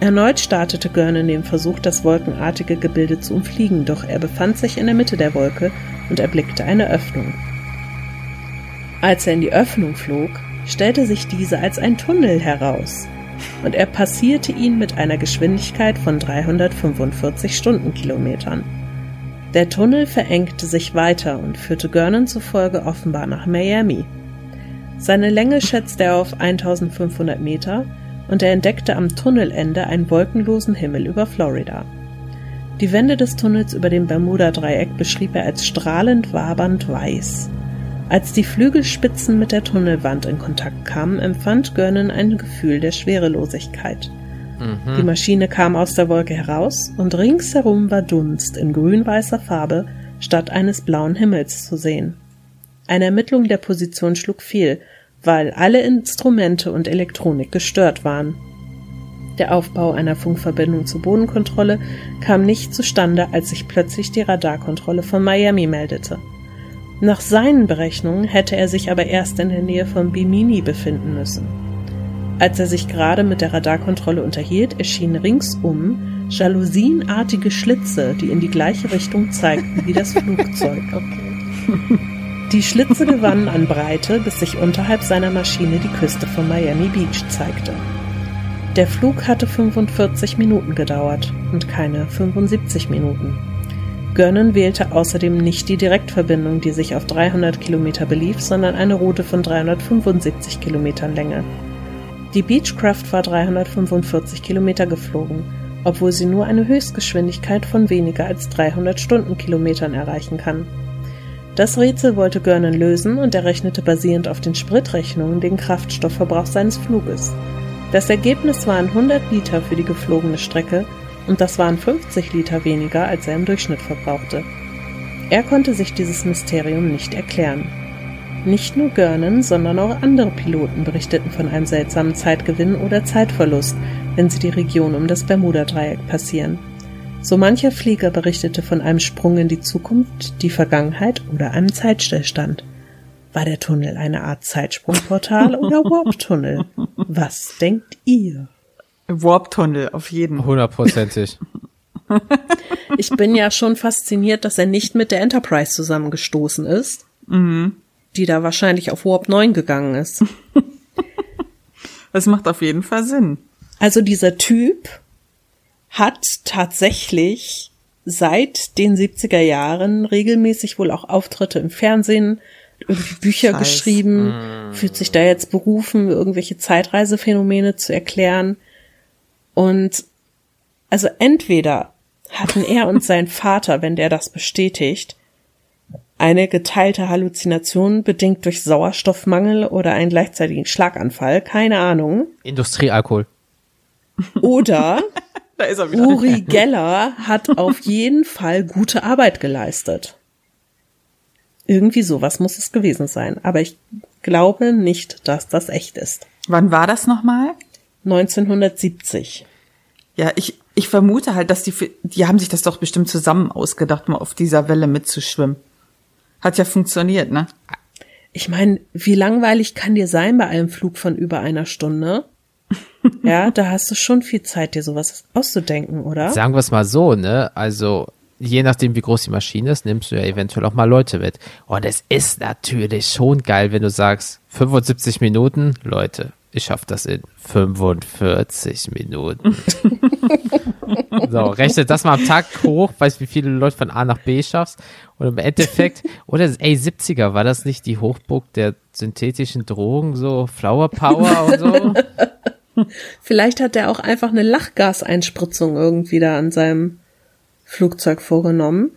Erneut startete Gernon den Versuch, das wolkenartige Gebilde zu umfliegen, doch er befand sich in der Mitte der Wolke und erblickte eine Öffnung. Als er in die Öffnung flog, stellte sich diese als ein Tunnel heraus, und er passierte ihn mit einer Geschwindigkeit von 345 Stundenkilometern. Der Tunnel verengte sich weiter und führte Görnan zufolge offenbar nach Miami. Seine Länge schätzte er auf 1500 Meter und er entdeckte am Tunnelende einen wolkenlosen Himmel über Florida. Die Wände des Tunnels über dem Bermuda-Dreieck beschrieb er als strahlend wabernd weiß. Als die Flügelspitzen mit der Tunnelwand in Kontakt kamen, empfand Görnan ein Gefühl der Schwerelosigkeit. Die Maschine kam aus der Wolke heraus und ringsherum war Dunst in grün-weißer Farbe statt eines blauen Himmels zu sehen. Eine Ermittlung der Position schlug fehl, weil alle Instrumente und Elektronik gestört waren. Der Aufbau einer Funkverbindung zur Bodenkontrolle kam nicht zustande, als sich plötzlich die Radarkontrolle von Miami meldete. Nach seinen Berechnungen hätte er sich aber erst in der Nähe von Bimini befinden müssen. Als er sich gerade mit der Radarkontrolle unterhielt, erschienen ringsum jalousienartige Schlitze, die in die gleiche Richtung zeigten wie das Flugzeug. Die Schlitze gewannen an Breite, bis sich unterhalb seiner Maschine die Küste von Miami Beach zeigte. Der Flug hatte 45 Minuten gedauert und keine 75 Minuten. Görnan wählte außerdem nicht die Direktverbindung, die sich auf 300 Kilometer belief, sondern eine Route von 375 Kilometern Länge. Die Beechcraft war 345 Kilometer geflogen, obwohl sie nur eine Höchstgeschwindigkeit von weniger als 300 Stundenkilometern erreichen kann. Das Rätsel wollte Görnan lösen und er rechnete basierend auf den Spritrechnungen den Kraftstoffverbrauch seines Fluges. Das Ergebnis waren 100 Liter für die geflogene Strecke und das waren 50 Liter weniger, als er im Durchschnitt verbrauchte. Er konnte sich dieses Mysterium nicht erklären. Nicht nur Görnan, sondern auch andere Piloten berichteten von einem seltsamen Zeitgewinn oder Zeitverlust, wenn sie die Region um das Bermuda-Dreieck passieren. So mancher Flieger berichtete von einem Sprung in die Zukunft, die Vergangenheit oder einem Zeitstillstand. War der Tunnel eine Art Zeitsprungportal oder Warp-Tunnel? Was denkt ihr? Warp-Tunnel, auf jeden. Hundertprozentig. Ich bin ja schon fasziniert, dass er nicht mit der Enterprise zusammengestoßen ist, die da wahrscheinlich auf Warp 9 gegangen ist. Das macht auf jeden Fall Sinn. Also dieser Typ hat tatsächlich seit den 70er Jahren regelmäßig wohl auch Auftritte im Fernsehen, irgendwie Bücher Scheiß. geschrieben, fühlt sich da jetzt berufen, irgendwelche Zeitreisephänomene zu erklären. Und also entweder hatten er und sein Vater, wenn der das bestätigt, eine geteilte Halluzination bedingt durch Sauerstoffmangel oder einen gleichzeitigen Schlaganfall, keine Ahnung. Industriealkohol. Oder Da ist er wieder. Uri Geller hat auf jeden Fall gute Arbeit geleistet. Irgendwie sowas muss es gewesen sein. Aber ich glaube nicht, dass das echt ist. Wann war das nochmal? 1970. Ja, ich, ich vermute halt, dass die, die haben sich das doch bestimmt zusammen ausgedacht, mal auf dieser Welle mitzuschwimmen. Hat ja funktioniert, ne? Ich meine, wie langweilig kann dir sein bei einem Flug von über einer Stunde? Ja, da hast du schon viel Zeit, dir sowas auszudenken, oder? Sagen wir es mal so, ne? Also, je nachdem, wie groß die Maschine ist, nimmst du ja eventuell auch mal Leute mit. Und es ist natürlich schon geil, wenn du sagst, 75 Minuten, Leute, ich schaff das in 45 Minuten. so, rechne das mal am Tag hoch, weißt wie viele Leute von A nach B schaffst. Und im Endeffekt, oder ey, 70er, war das nicht die Hochburg der synthetischen Drogen, so Flower Power und so? Vielleicht hat er auch einfach eine Lachgaseinspritzung irgendwie da an seinem Flugzeug vorgenommen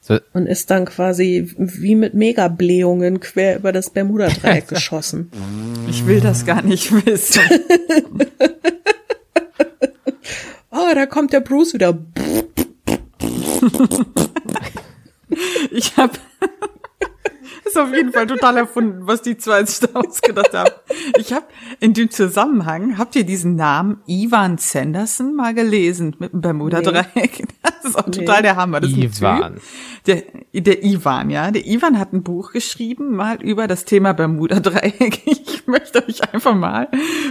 so und ist dann quasi wie mit Megablähungen quer über das Bermuda-Dreieck geschossen. Ich will das gar nicht wissen. Oh, da kommt der Bruce wieder. Ich habe ist auf jeden Fall total erfunden, was die zwei sich da ausgedacht haben. Ich habe in dem Zusammenhang, habt ihr diesen Namen Ivan Sanderson mal gelesen mit dem Bermuda-Dreieck? Das ist auch total der Hammer. Das Ivan. Der, der Ivan, ja. Der Ivan hat ein Buch geschrieben, mal über das Thema Bermuda-Dreieck. Ich möchte euch einfach mal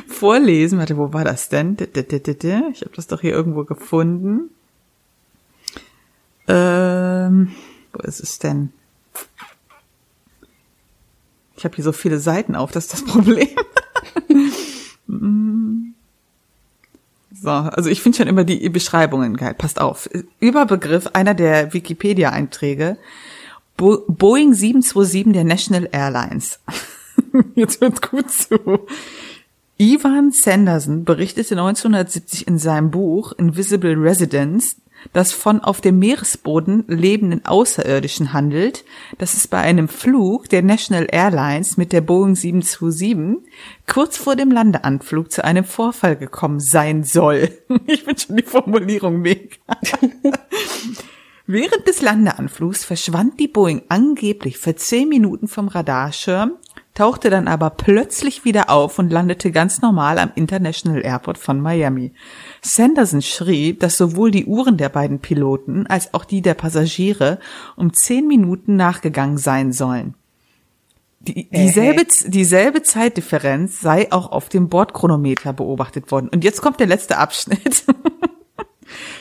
vorlesen. Warte, wo war das denn? Ich habe das doch hier irgendwo gefunden. Ähm, wo ist es denn? Ich habe hier so viele Seiten auf, das ist das Problem. So, also ich finde schon immer die Beschreibungen geil. Passt auf. Überbegriff einer der Wikipedia-Einträge. Bo Boeing 727 der National Airlines. Jetzt wird's gut zu. Ivan Sanderson berichtete 1970 in seinem Buch Invisible Residence, das von auf dem Meeresboden lebenden Außerirdischen handelt, dass es bei einem Flug der National Airlines mit der Boeing 727 kurz vor dem Landeanflug zu einem Vorfall gekommen sein soll. Ich finde schon die Formulierung mega. Während des Landeanflugs verschwand die Boeing angeblich für zehn Minuten vom Radarschirm, tauchte dann aber plötzlich wieder auf und landete ganz normal am International Airport von Miami. Sanderson schrieb, dass sowohl die Uhren der beiden Piloten als auch die der Passagiere um zehn Minuten nachgegangen sein sollen. Die, dieselbe, dieselbe Zeitdifferenz sei auch auf dem Bordchronometer beobachtet worden. Und jetzt kommt der letzte Abschnitt.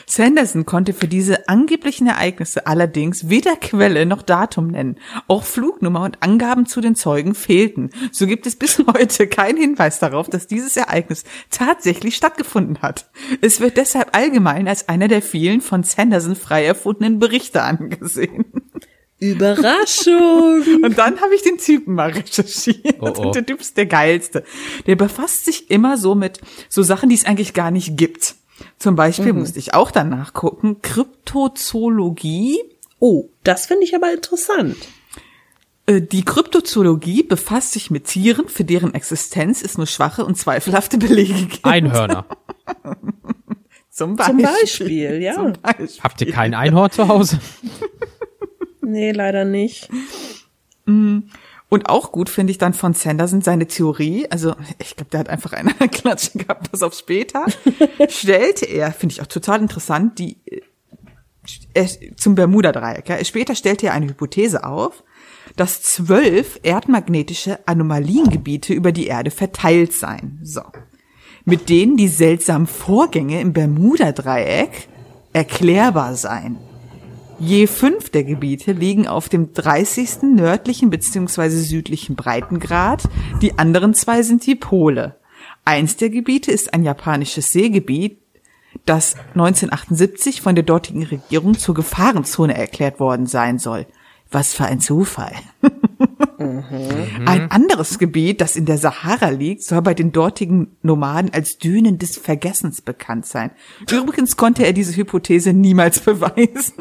Sanderson konnte für diese angeblichen Ereignisse allerdings weder Quelle noch Datum nennen. Auch Flugnummer und Angaben zu den Zeugen fehlten. So gibt es bis heute keinen Hinweis darauf, dass dieses Ereignis tatsächlich stattgefunden hat. Es wird deshalb allgemein als einer der vielen von Sanderson frei erfundenen Berichte angesehen. Überraschung. Und dann habe ich den Typen mal recherchiert. Oh, oh. Und der Typ ist der geilste. Der befasst sich immer so mit so Sachen, die es eigentlich gar nicht gibt. Zum Beispiel musste ich auch dann nachgucken, Kryptozoologie. Oh, das finde ich aber interessant. Äh, Die Kryptozoologie befasst sich mit Tieren, für deren Existenz es nur schwache und zweifelhafte Belege gibt. Einhörner. Zum Zum Beispiel. Beispiel, ja. Zum Beispiel. Habt ihr kein Einhorn zu Hause? Nee, leider nicht. Und auch gut finde ich dann von Sanderson seine Theorie, also ich glaube, der hat einfach eine Klatsche gehabt, pass auf später, stellte er, finde ich auch total interessant, die äh, er, zum Bermuda-Dreieck. Ja. Später stellte er eine Hypothese auf, dass zwölf erdmagnetische Anomaliengebiete über die Erde verteilt seien. So. Mit denen die seltsamen Vorgänge im Bermuda-Dreieck erklärbar seien. Je fünf der Gebiete liegen auf dem 30. nördlichen bzw. südlichen Breitengrad, die anderen zwei sind die Pole. Eins der Gebiete ist ein japanisches Seegebiet, das 1978 von der dortigen Regierung zur Gefahrenzone erklärt worden sein soll. Was für ein Zufall. Ein anderes Gebiet, das in der Sahara liegt, soll bei den dortigen Nomaden als Dünen des Vergessens bekannt sein. Übrigens konnte er diese Hypothese niemals beweisen.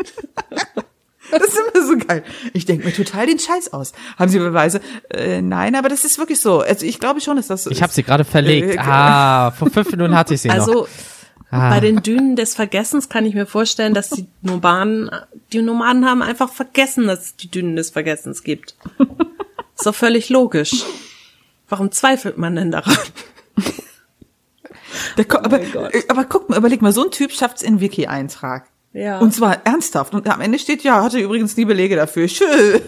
Das ist immer so geil. Ich denke mir total den Scheiß aus. Haben Sie Beweise? Äh, nein, aber das ist wirklich so. Also ich glaube schon, dass das so Ich ist. habe sie gerade verlegt. Äh, Ah, vor fünf Minuten hatte ich sie noch. Also Ah. bei den Dünen des Vergessens kann ich mir vorstellen, dass die Nomaden, die Nomaden haben einfach vergessen, dass es die Dünen des Vergessens gibt. Ist doch völlig logisch. Warum zweifelt man denn daran? Der, ko- aber, äh, aber guck mal, überleg mal, so ein Typ schafft's in Wiki-Eintrag. Ja. Und zwar ernsthaft. Und am Ende steht, ja, hatte übrigens nie Belege dafür. Schön.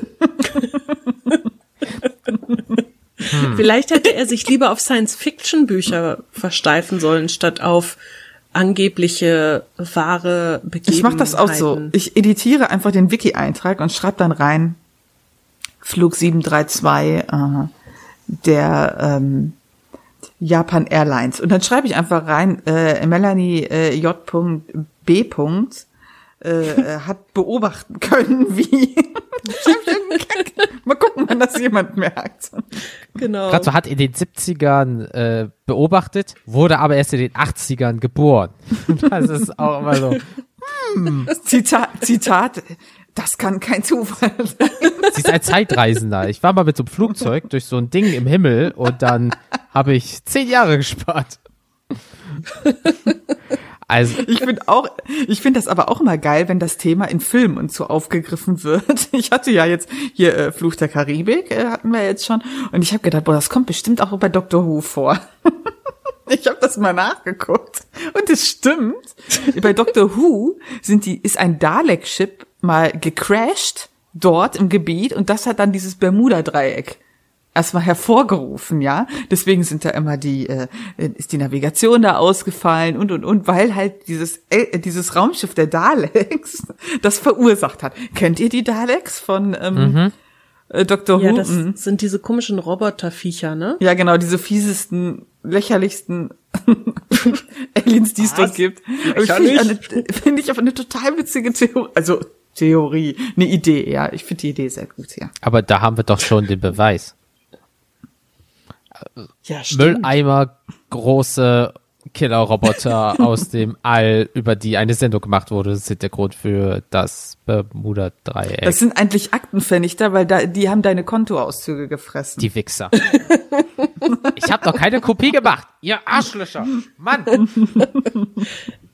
Vielleicht hätte er sich lieber auf Science-Fiction-Bücher versteifen sollen, statt auf angebliche wahre Begebenheiten. Ich mache das auch so. Ich editiere einfach den Wiki-Eintrag und schreibe dann rein Flug 732 äh, der ähm, Japan Airlines. Und dann schreibe ich einfach rein, äh, Melanie äh, J.B. Äh, hat beobachten können, wie. Mal gucken, wann das jemand merkt. Genau. So hat in den 70ern äh, beobachtet, wurde aber erst in den 80ern geboren. Das ist auch immer so. Zitat, Zitat, das kann kein Zufall sein. Sie ist ein Zeitreisender. Ich war mal mit so einem Flugzeug durch so ein Ding im Himmel und dann habe ich zehn Jahre gespart. Also, Ich finde auch, ich finde das aber auch immer geil, wenn das Thema in Filmen und so aufgegriffen wird. Ich hatte ja jetzt hier äh, Fluch der Karibik, äh, hatten wir jetzt schon, und ich habe gedacht, boah, das kommt bestimmt auch bei Doctor Who vor. Ich habe das mal nachgeguckt und es stimmt. Bei Doctor Who sind die ist ein Dalek-Ship mal gecrashed dort im Gebiet und das hat dann dieses Bermuda-Dreieck erstmal hervorgerufen, ja. Deswegen sind da immer die äh, ist die Navigation da ausgefallen und und und, weil halt dieses äh, dieses Raumschiff der Daleks das verursacht hat. Kennt ihr die Daleks von ähm, äh, Dr. ja, Who? das Mhm. sind diese komischen Roboterviecher, ne? Ja, genau, diese fiesesten, lächerlichsten Aliens, die es dort gibt. Finde ich, eine- finde ich aber eine total witzige Theorie. Also Theorie, eine Idee, ja. Ich finde die Idee sehr gut, ja. Aber da haben wir doch schon den Beweis. Ja. Mülleimer, große Killerroboter aus dem All, über die eine Sendung gemacht wurde, sind der Grund für das Bermuda-Dreieck. Das sind eigentlich Aktenvernichter, weil da, die haben deine Kontoauszüge gefressen. Die Wichser. ich habe doch keine Kopie gemacht. Ihr Arschlöcher. Mann.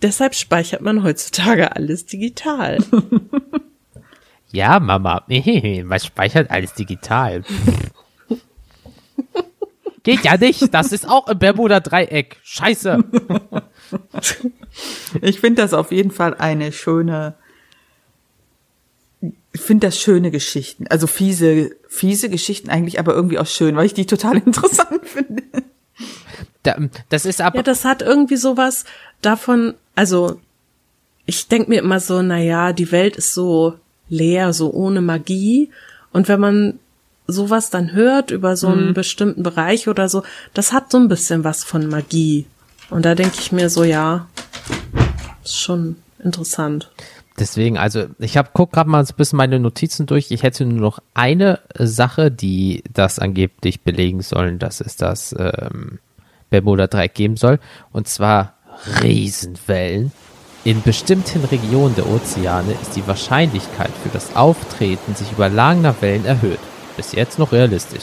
Deshalb speichert man heutzutage alles digital. Ja, Mama. Man speichert alles digital. Geht ja nicht. Das ist auch im Bermuda-Dreieck. Scheiße. Ich finde das auf jeden Fall eine schöne, ich finde das schöne Geschichten. Also fiese, fiese Geschichten eigentlich, aber irgendwie auch schön, weil ich die total interessant finde. Da, das ist aber. Ja, das hat irgendwie sowas davon, also ich denk mir immer so, na ja, die Welt ist so leer, so ohne Magie. Und wenn man sowas dann hört über so einen bestimmten Bereich oder so, das hat so ein bisschen was von Magie. Und da denke ich mir so, ja, ist schon interessant. Deswegen, also ich habe guck gerade mal so ein bisschen meine Notizen durch. Ich hätte nur noch eine Sache, die das angeblich belegen sollen, dass es das ähm, Bermuda-Dreieck geben soll. Und zwar Riesenwellen. In bestimmten Regionen der Ozeane ist die Wahrscheinlichkeit für das Auftreten sich überlagener Wellen erhöht. Bis jetzt noch realistisch.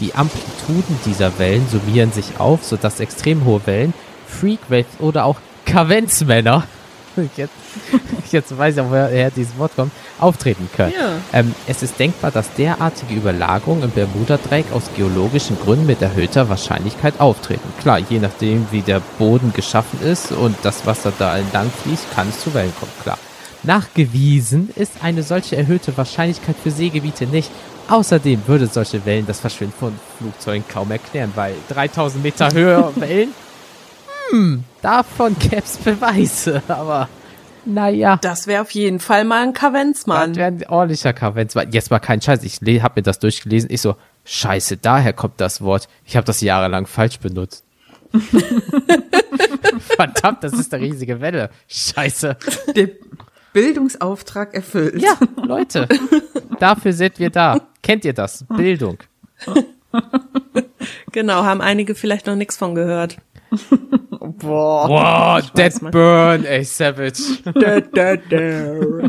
Die Amplituden dieser Wellen summieren sich auf, sodass extrem hohe Wellen, Freakwaves oder auch Kavenzmänner jetzt, jetzt weiß ich auch, woher dieses Wort kommt, auftreten können. Ja. Ähm, es ist denkbar, dass derartige Überlagerungen im Bermuda-Dreieck aus geologischen Gründen mit erhöhter Wahrscheinlichkeit auftreten. Klar, je nachdem, wie der Boden geschaffen ist und das Wasser da entlang fließt, kann es zu Wellen kommen, klar. Nachgewiesen ist eine solche erhöhte Wahrscheinlichkeit für Seegebiete nicht. Außerdem würde solche Wellen das Verschwinden von Flugzeugen kaum erklären, weil 3000 Meter Höhe Wellen, hm, davon gäb's Beweise, aber naja. Das wäre auf jeden Fall mal ein Das Kavenzmann. wäre ein ordentlicher Kavens. Jetzt mal kein Scheiß. Ich habe mir das durchgelesen. Ich so, scheiße, daher kommt das Wort. Ich habe das jahrelang falsch benutzt. Verdammt, das ist eine riesige Welle. Scheiße. Der Bildungsauftrag erfüllt. Ja, Leute, dafür sind wir da. Kennt ihr das? Bildung. Genau, haben einige vielleicht noch nichts von gehört. Boah. Wow, Dead. Burn, ey, Savage.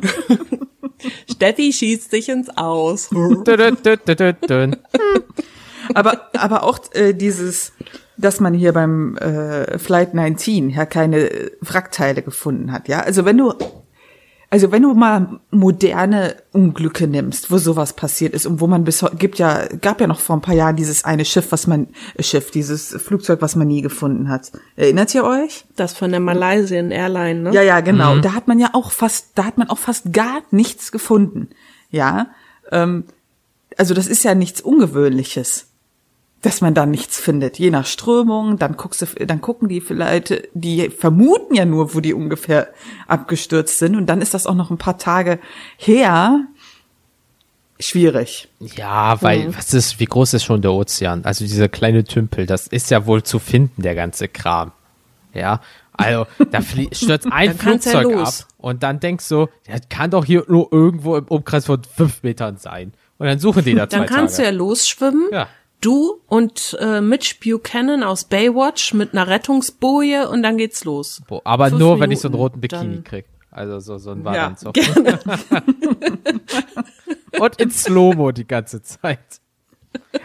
Steffi schießt sich ins Aus. Aber, aber auch äh, dieses, dass man hier beim äh, Flight 19 ja keine äh, Wrackteile gefunden hat, ja. Also wenn du, also wenn du mal moderne Unglücke nimmst, wo sowas passiert ist und wo man bis heute, gibt ja, gab ja noch vor ein paar Jahren dieses eine Schiff, was man, äh, Schiff, dieses Flugzeug, was man nie gefunden hat. Erinnert ihr euch? Das von der Malaysian Airline, ne? Ja, ja, genau. Da hat man ja auch fast, da hat man auch fast gar nichts gefunden. Ja, ähm, also das ist ja nichts Ungewöhnliches, dass man da nichts findet. Je nach Strömung, dann guckst du, dann gucken die vielleicht, die vermuten ja nur, wo die ungefähr abgestürzt sind, und dann ist das auch noch ein paar Tage her. Schwierig. Ja, weil, was ist, wie groß ist schon der Ozean? Also dieser kleine Tümpel, das ist ja wohl zu finden, der ganze Kram. Ja, also da stürzt ein kann's ja Flugzeug ab und dann denkst du, ja, kann doch hier nur irgendwo im Umkreis von fünf Metern sein. Und dann suchen die da zwei Dann kannst du ja Tage. losschwimmen. Ja. Du und äh, Mitch Buchanan aus Baywatch mit einer Rettungsboje und dann geht's los. Boah, Aber Fünf nur, wenn ich so einen Minuten, roten Bikini dann- krieg. Also so, so ein Ja, Badeanzug. gerne. Und in Slow-Mo die ganze Zeit.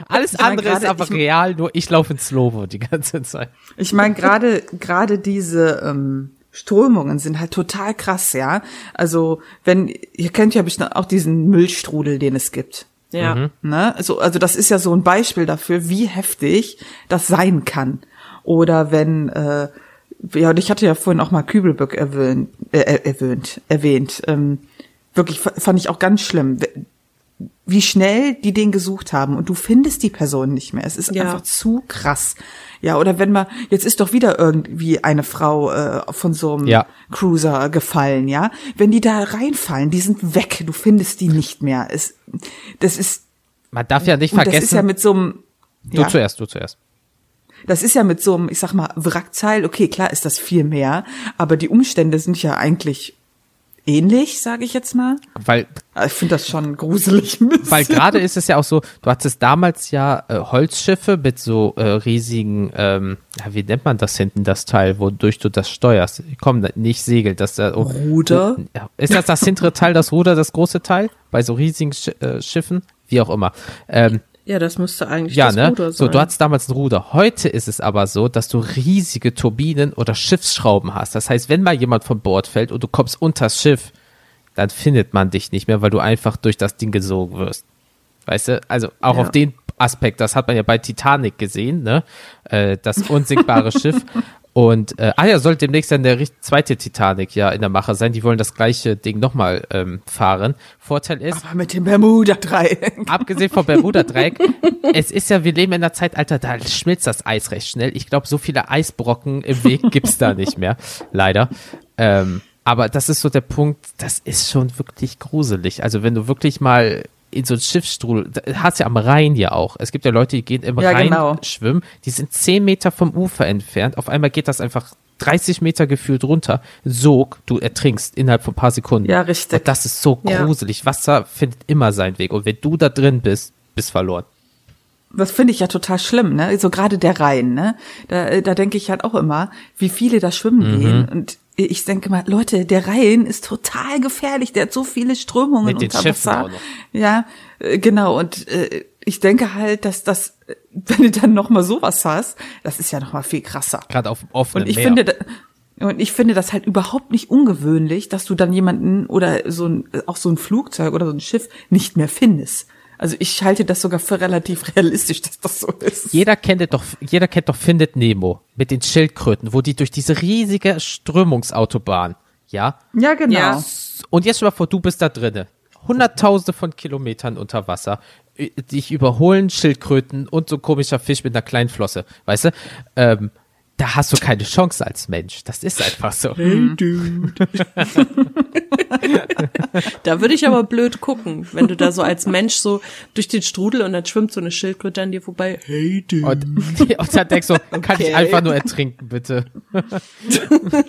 Alles meine, andere ist gerade- aber ich- real, nur ich laufe in Slow-Mo die ganze Zeit. Ich meine, gerade gerade diese ähm, Strömungen sind halt total krass, ja. Also wenn ihr kennt ja bestimmt auch diesen Müllstrudel, den es gibt. Ja. Ne? Also, also das ist ja so ein Beispiel dafür, wie heftig das sein kann. Oder wenn, äh, ja, und ich hatte ja vorhin auch mal Kübelböck erwähnt, äh, erwähnt, erwähnt. Ähm, wirklich fa- fand ich auch ganz schlimm, wie schnell die den gesucht haben und du findest die Person nicht mehr. Es ist Ja. einfach zu krass. Ja, oder wenn man, jetzt ist doch wieder irgendwie eine Frau äh, von so einem Ja. Cruiser gefallen, ja. Wenn die da reinfallen, die sind weg, du findest die nicht mehr. Es, das ist Man darf ja nicht und vergessen. das ist ja mit so einem. du ja, zuerst, du zuerst. das ist ja mit so einem, ich sag mal, Wrackteil, okay, klar ist das viel mehr, aber die Umstände sind ja eigentlich ähnlich, sage ich jetzt mal. Weil Aber Ich finde das schon gruselig. Weil gerade ist es ja auch so, du hattest damals ja äh, Holzschiffe mit so äh, riesigen, ähm, ja, wie nennt man das hinten, das Teil, wodurch du das steuerst? Komm, nicht Segel, das da. Oh, Ruder? Ja. ist das das hintere Teil, das Ruder, das große Teil? Bei so riesigen Sch äh, Schiffen? Wie auch immer. Ähm, Ja, das müsste eigentlich ja, das ne? Ruder So, sein. du hattest damals ein Ruder. Heute ist es aber so, dass du riesige Turbinen oder Schiffsschrauben hast. Das heißt, wenn mal jemand von Bord fällt und du kommst unters Schiff, dann findet man dich nicht mehr, weil du einfach durch das Ding gesogen wirst. Weißt du? Also auch Ja. auf den Aspekt, das hat man ja bei Titanic gesehen, ne? Äh, das unsinkbare Schiff. Und äh, ah ja, soll demnächst dann der zweite Titanic ja in der Mache sein. Die wollen das gleiche Ding nochmal ähm, fahren. Vorteil ist, Aber mit dem Bermuda-Dreieck. abgesehen vom Bermuda-Dreieck, es ist ja, wir leben in einer Zeitalter, da schmilzt das Eis recht schnell. Ich glaube, so viele Eisbrocken im Weg gibt's da nicht mehr, leider. Ähm, aber das ist so der Punkt, das ist schon wirklich gruselig. Also wenn du wirklich mal in so ein Schiffsstrudel, hast ja am Rhein ja auch. Es gibt ja Leute, die gehen im Ja, Rhein genau. schwimmen, die sind zehn Meter vom Ufer entfernt. Auf einmal geht das einfach 30 Meter gefühlt runter. Sog, du ertrinkst innerhalb von ein paar Sekunden. Ja, richtig. Und das ist so Ja. gruselig. Wasser findet immer seinen Weg. Und wenn du da drin bist, bist verloren. Das finde ich ja total schlimm, ne? So gerade der Rhein, ne? Da, da denke ich halt auch immer, wie viele da schwimmen Mhm. gehen. Und ich denke mal, Leute, der Rhein ist total gefährlich. Der hat so viele Strömungen Mit den unter Wasser. auch noch. Ja, äh, genau. Und äh, ich denke halt, dass das, wenn du dann noch mal sowas hast, das ist ja noch mal viel krasser. Gerade auf offenen Und ich Meer. finde, und ich finde das halt überhaupt nicht ungewöhnlich, dass du dann jemanden oder so ein, auch so ein Flugzeug oder so ein Schiff nicht mehr findest. Also ich halte das sogar für relativ realistisch, dass das so ist. jeder kennt doch, jeder kennt doch Findet Nemo mit den Schildkröten, wo die durch diese riesige Strömungsautobahn, ja. Ja, genau. Ja. Und jetzt stell mal vor, du bist da drinne. Hunderttausende von Kilometern unter Wasser. Dich überholen Schildkröten und so ein komischer Fisch mit einer kleinen Flosse. Weißt du? Ähm, da hast du keine Chance als Mensch. Das ist einfach so. Da würde ich aber blöd gucken, wenn du da so als Mensch so durch den Strudel und dann schwimmt so eine Schildkröte an dir vorbei. Hey, du. Und, und dann denkst du, kann ich Okay. einfach nur ertrinken, bitte.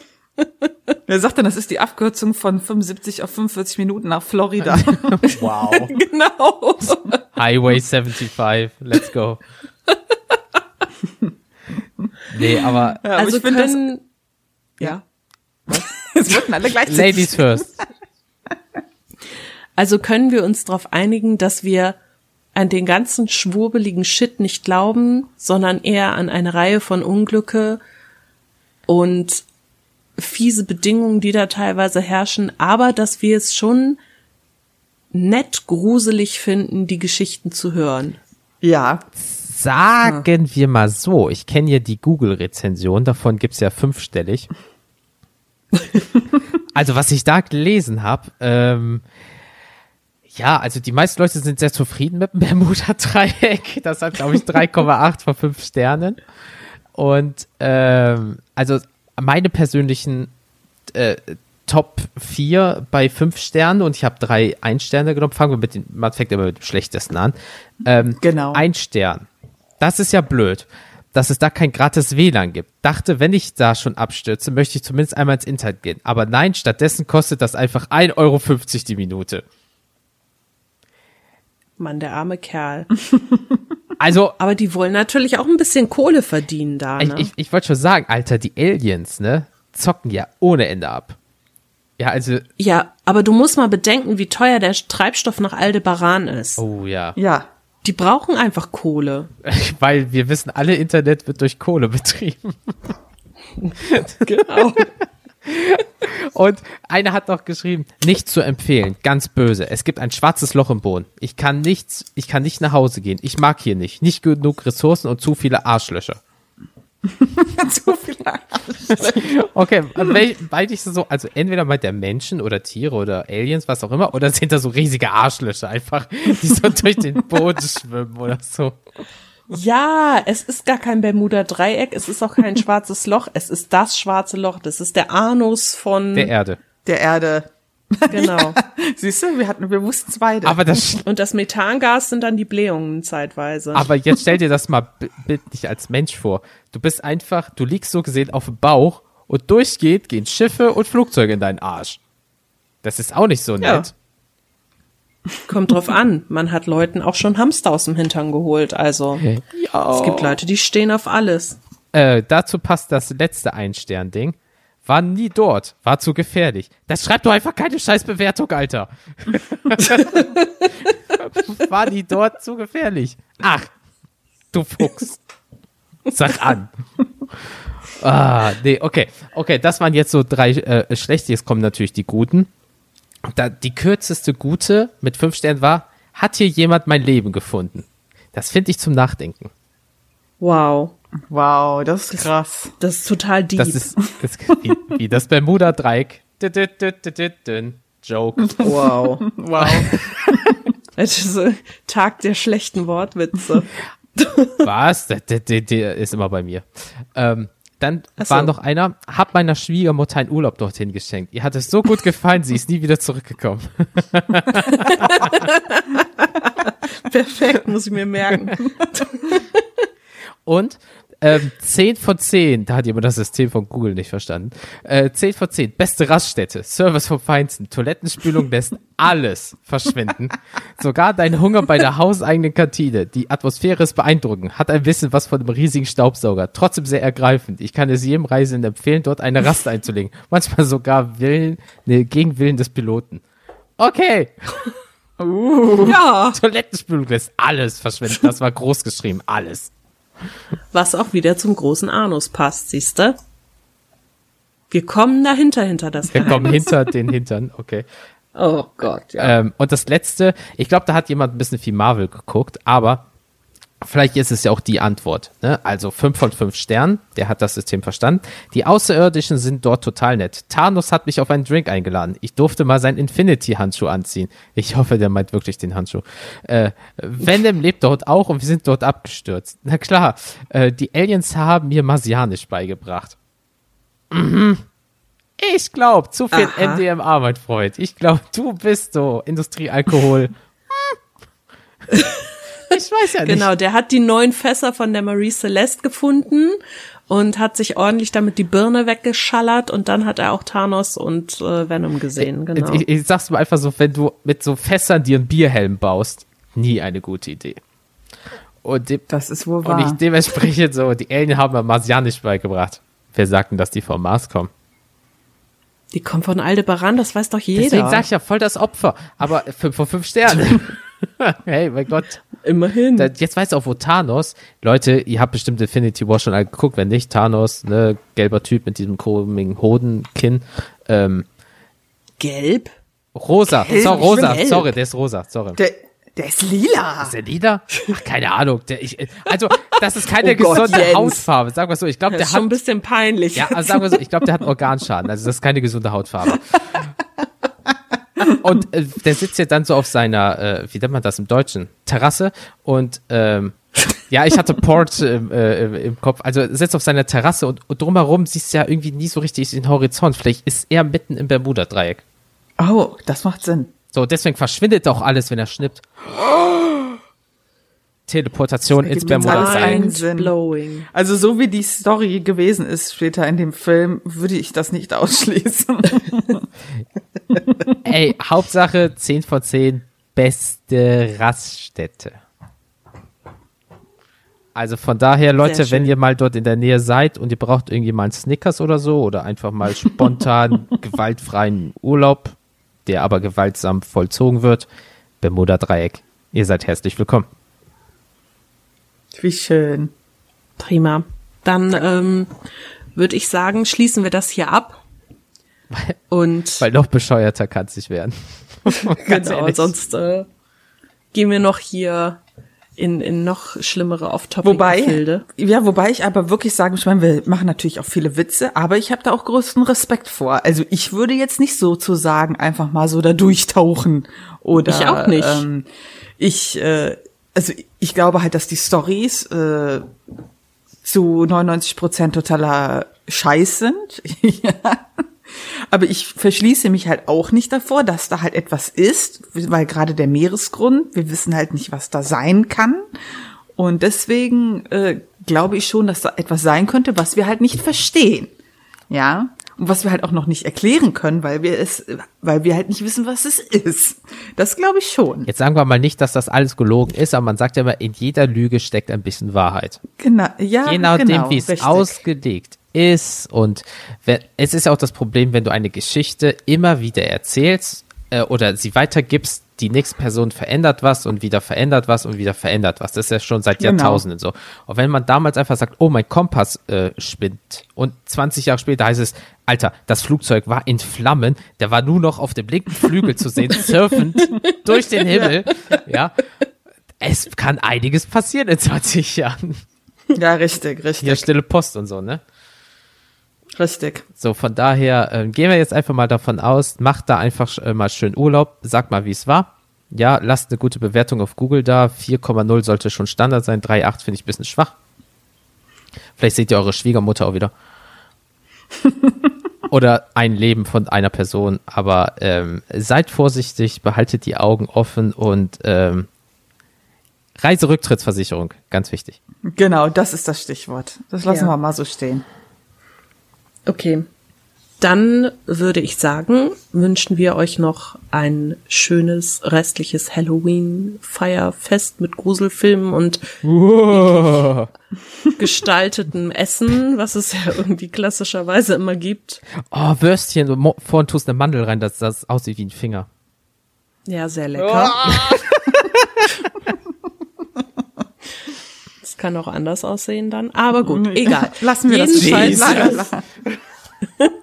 Er sagt dann, das ist die Abkürzung von 75 auf 45 Minuten nach Florida. Wow. genau. Highway 75, let's go. Nee, aber Ja, aber also ich finde das, ja. es wurden alle gleichzeitig. Ladies first. Also können wir uns darauf einigen, dass wir an den ganzen schwurbeligen Shit nicht glauben, sondern eher an eine Reihe von Unglücke und fiese Bedingungen, die da teilweise herrschen, aber dass wir es schon nett gruselig finden, die Geschichten zu hören. Ja, Sagen wir mal so, ich kenne ja die Google-Rezension, davon gibt's ja fünfstellig. Also was ich da gelesen habe, ähm, ja, also die meisten Leute sind sehr zufrieden mit dem Bermuda-Dreieck. Das hat, glaube ich, 3,8 von 5 Sternen. Und ähm, also meine persönlichen äh, Top 4 bei 5 Sternen und ich habe drei Ein-Sterne genommen. Fangen wir mit den, man fängt immer mit dem schlechtesten an. Ähm, Genau. Ein Stern. Das ist ja blöd, dass es da kein gratis WLAN gibt. Dachte, wenn ich da schon abstürze, möchte ich zumindest einmal ins Internet gehen. Aber nein, stattdessen kostet das einfach 1,50 Euro die Minute. Mann, der arme Kerl. Also, Aber die wollen natürlich auch ein bisschen Kohle verdienen da, ich, ne? ich, ich wollte schon sagen, Alter, die Aliens, ne, zocken ja ohne Ende ab. Ja, also, ja, aber du musst mal bedenken, wie teuer der Treibstoff nach Aldebaran ist. oh ja. ja. Die brauchen einfach Kohle. Weil wir wissen, alle Internet wird durch Kohle betrieben. Genau. Und einer hat noch geschrieben, nicht zu empfehlen, ganz böse. Es gibt ein schwarzes Loch im Boden. Ich kann nichts, ich kann nicht nach Hause gehen. Ich mag hier nicht. Nicht genug Ressourcen und zu viele Arschlöcher. Zu viel Okay, wel- weil ich so, also entweder meint der Menschen oder Tiere oder Aliens, was auch immer, oder sind da so riesige Arschlöcher einfach, die so durch den Boden schwimmen oder so. Ja, es ist gar kein Bermuda-Dreieck, es ist auch kein schwarzes Loch, es ist das schwarze Loch, das ist der Anus von, Der Erde. der Erde. Genau. Siehst du, wir hatten, wir wussten es beide. Aber das, Und das Methangas sind dann die Blähungen zeitweise. aber jetzt stell dir das mal bi- bildlich als Mensch vor. Du bist einfach, du liegst so gesehen auf dem Bauch und durchgehend gehen Schiffe und Flugzeuge in deinen Arsch. Das ist auch nicht so Ja. nett. Kommt drauf an. Man hat Leuten auch schon Hamster aus dem Hintern geholt. Also Ja. es gibt Leute, die stehen auf alles. Äh, dazu passt das letzte Ein-Stern-Ding. War nie dort, war zu gefährlich. Das schreibt doch einfach keine Scheißbewertung, Alter. war nie dort, zu gefährlich. Ach, du Fuchs. Sag an. Ah, nee, okay. Okay, das waren jetzt so drei äh, schlechte. Jetzt kommen natürlich die guten. Da, die kürzeste gute mit fünf Sternen war, hat hier jemand mein Leben gefunden? Das finde ich zum Nachdenken. Wow. Wow, das ist krass. Das ist total deep. Das ist, das, wie, wie das Bermuda-Dreieck. Joke. wow. Wow. Das ist so Tag der schlechten Wortwitze. Was? Der, der, der, ist immer bei mir. Ähm, dann so. war noch einer, hab meiner Schwiegermutter einen Urlaub dorthin geschenkt. Ihr hat es so gut gefallen, sie ist nie wieder zurückgekommen. Perfekt, muss ich mir merken. Und ähm, 10 von 10, da hat jemand das System von Google nicht verstanden. Äh, 10 von 10, beste Raststätte, Service vom Feinsten, Toilettenspülung lässt alles verschwinden. Sogar dein Hunger bei der hauseigenen Kantine. Die Atmosphäre ist beeindruckend, hat ein bisschen was von einem riesigen Staubsauger. Trotzdem sehr ergreifend. Ich kann es jedem Reisenden empfehlen, dort eine Rast einzulegen. Manchmal sogar Willen, ne, gegen Willen des Piloten. Okay, Ja, Toilettenspülung lässt alles verschwinden. Das war groß geschrieben, alles. Was auch wieder zum großen Anus passt, siehste. Wir kommen dahinter, hinter das Wir kommen hinter den Hintern, okay. Oh Gott, ja. Ähm, und das letzte, ich glaube, da hat jemand ein bisschen viel Marvel geguckt, aber vielleicht ist es ja auch die Antwort. Ne? Also 5 von 5 Sternen, der hat das System verstanden. Die Außerirdischen sind dort total nett. Thanos hat mich auf einen Drink eingeladen. Ich durfte mal seinen Infinity-Handschuh anziehen. Ich hoffe, der meint wirklich den Handschuh. Äh, Venom lebt dort auch und wir sind dort abgestürzt. Na klar, äh, die Aliens haben mir Marsianisch beigebracht. Mhm. Ich glaube, zu viel Aha. MDMA, mein Freund. Ich glaube, du bist so Industriealkohol. Ich weiß ja nicht. Genau, der hat die neuen Fässer von der Marie Celeste gefunden und hat sich ordentlich damit die Birne weggeschallert und dann hat er auch Thanos und äh, Venom gesehen, genau. Ich, ich sag's mal einfach so, wenn du mit so Fässern dir einen Bierhelm baust, nie eine gute Idee. Und, dem, Das ist wohl und wahr. ich dementsprechend so, die Alien haben mir Marsianisch beigebracht. Wer sagt denn, dass die vom Mars kommen? Die kommt von Aldebaran, das weiß doch jeder. Deswegen sag ich ja voll das Opfer. Aber 5 von 5 Sternen. hey, mein Gott. Immerhin. Jetzt weißt du auch, wo Thanos, Leute, ihr habt bestimmt Infinity War schon alle geguckt, wenn nicht, Thanos, ne, gelber Typ mit diesem komischen Hodenkinn, ähm, Gelb? rosa, Gelb, so, rosa, sorry, der ist rosa, sorry. Der, der ist lila. Ist der lila? Ach, keine Ahnung. Der, ich, also, das ist keine Oh Gott, gesunde Jens. Hautfarbe. Sagen wir so, ich glaube, Das der ist schon ein hat, bisschen peinlich. ja, also sagen wir so, ich glaube, der hat Organschaden. Also, das ist keine gesunde Hautfarbe. Und äh, der sitzt jetzt dann so auf seiner, äh, wie nennt man das im Deutschen? Terrasse und ähm, ja, ich hatte Port ähm, äh, im Kopf. Also er sitzt auf seiner Terrasse und, und drumherum siehst du ja irgendwie nie so richtig den Horizont. Vielleicht ist er mitten im Bermuda-Dreieck. Oh, das macht Sinn. So, deswegen verschwindet auch alles, wenn er schnippt. Teleportation ins Sinn. blowing. Also so wie die Story gewesen ist später in dem Film, würde ich das nicht ausschließen. Ey, Hauptsache 10 von 10, beste Raststätte. Also von daher, Leute, wenn ihr mal dort in der Nähe seid und ihr braucht irgendwie mal einen Snickers oder so oder einfach mal spontan gewaltfreien Urlaub, der aber gewaltsam vollzogen wird, Bermuda Dreieck. Ihr seid herzlich willkommen. Wie schön. Prima. Dann ähm, würde ich sagen, schließen wir das hier ab. Und Weil noch bescheuerter kann es nicht werden. Ganz genau, ehrlich. sonst äh, gehen wir noch hier in, in noch schlimmere Wobei, Off-Topic-Gefilde. ja, wobei ich aber wirklich sagen, ich meine, wir machen natürlich auch viele Witze, aber ich habe da auch größten Respekt vor. Also ich würde jetzt nicht sozusagen einfach mal so da durchtauchen oder Ich auch nicht. Ähm, ich, äh, also ich glaube halt, dass die Stories äh, zu 99 Prozent totaler Scheiß sind. Aber ich verschließe mich halt auch nicht davor, dass da halt etwas ist, weil gerade der Meeresgrund, wir wissen halt nicht, was da sein kann. Und deswegen äh, glaube ich schon, dass da etwas sein könnte, was wir halt nicht verstehen. Ja. Und was wir halt auch noch nicht erklären können, weil wir es, weil wir halt nicht wissen, was es ist. Das glaube ich schon. Jetzt sagen wir mal nicht, dass das alles gelogen ist, aber man sagt ja immer, in jeder Lüge steckt ein bisschen Wahrheit. Genau, ja, Je nachdem, genau, wie es ausgelegt ist. Und es ist ja auch das Problem, wenn du eine Geschichte immer wieder erzählst äh, oder sie weitergibst, die nächste Person verändert was und wieder verändert was und wieder verändert was. Das ist ja schon seit Genau. Jahrtausenden so. Und wenn man damals einfach sagt, oh, mein Kompass äh, spinnt und 20 Jahre später heißt es, Alter, das Flugzeug war in Flammen, der war nur noch auf dem linken Flügel zu sehen, surfend durch den Himmel. Ja. Es kann einiges passieren in 20 Jahren. Ja, richtig, richtig, Hier stille Post und so, ne? Richtig. So, von daher äh, gehen wir jetzt einfach mal davon aus, macht da einfach äh, mal schön Urlaub, sagt mal, wie es war. Ja, lasst eine gute Bewertung auf Google da. 4,0 sollte schon Standard sein. 3,8 finde ich ein bisschen schwach. Vielleicht seht ihr eure Schwiegermutter auch wieder. Oder ein Leben von einer Person. Aber ähm, seid vorsichtig, behaltet die Augen offen und ähm, Reiserücktrittsversicherung, ganz wichtig. Genau, das ist das Stichwort. Das lassen Ja. wir mal so stehen. Okay. Dann würde ich sagen, wünschen wir euch noch ein schönes restliches Halloween-Feierfest mit Gruselfilmen und gestaltetem Essen, was es ja irgendwie klassischerweise immer gibt. Oh, Würstchen, vorhin tust eine Mandel rein, dass das aussieht wie ein Finger. Ja, sehr lecker. Das kann auch anders aussehen dann. Aber gut, egal. Lassen wir Jedenfalls, das.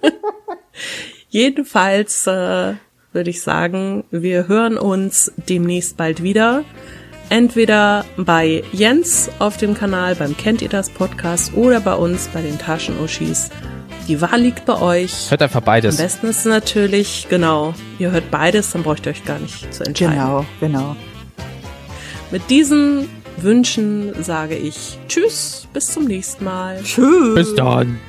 Jedenfalls äh, würde ich sagen, wir hören uns demnächst bald wieder. Entweder bei Jens auf dem Kanal beim Kennt ihr das Podcast oder bei uns bei den Taschenuschis. Die Wahl liegt bei euch. Hört einfach Am beides. besten ist natürlich, genau, ihr hört beides, dann braucht ihr euch gar nicht zu entscheiden. Genau, genau. Mit diesen Wünschen sage ich Tschüss, bis zum nächsten Mal. Tschüss. Bis dann.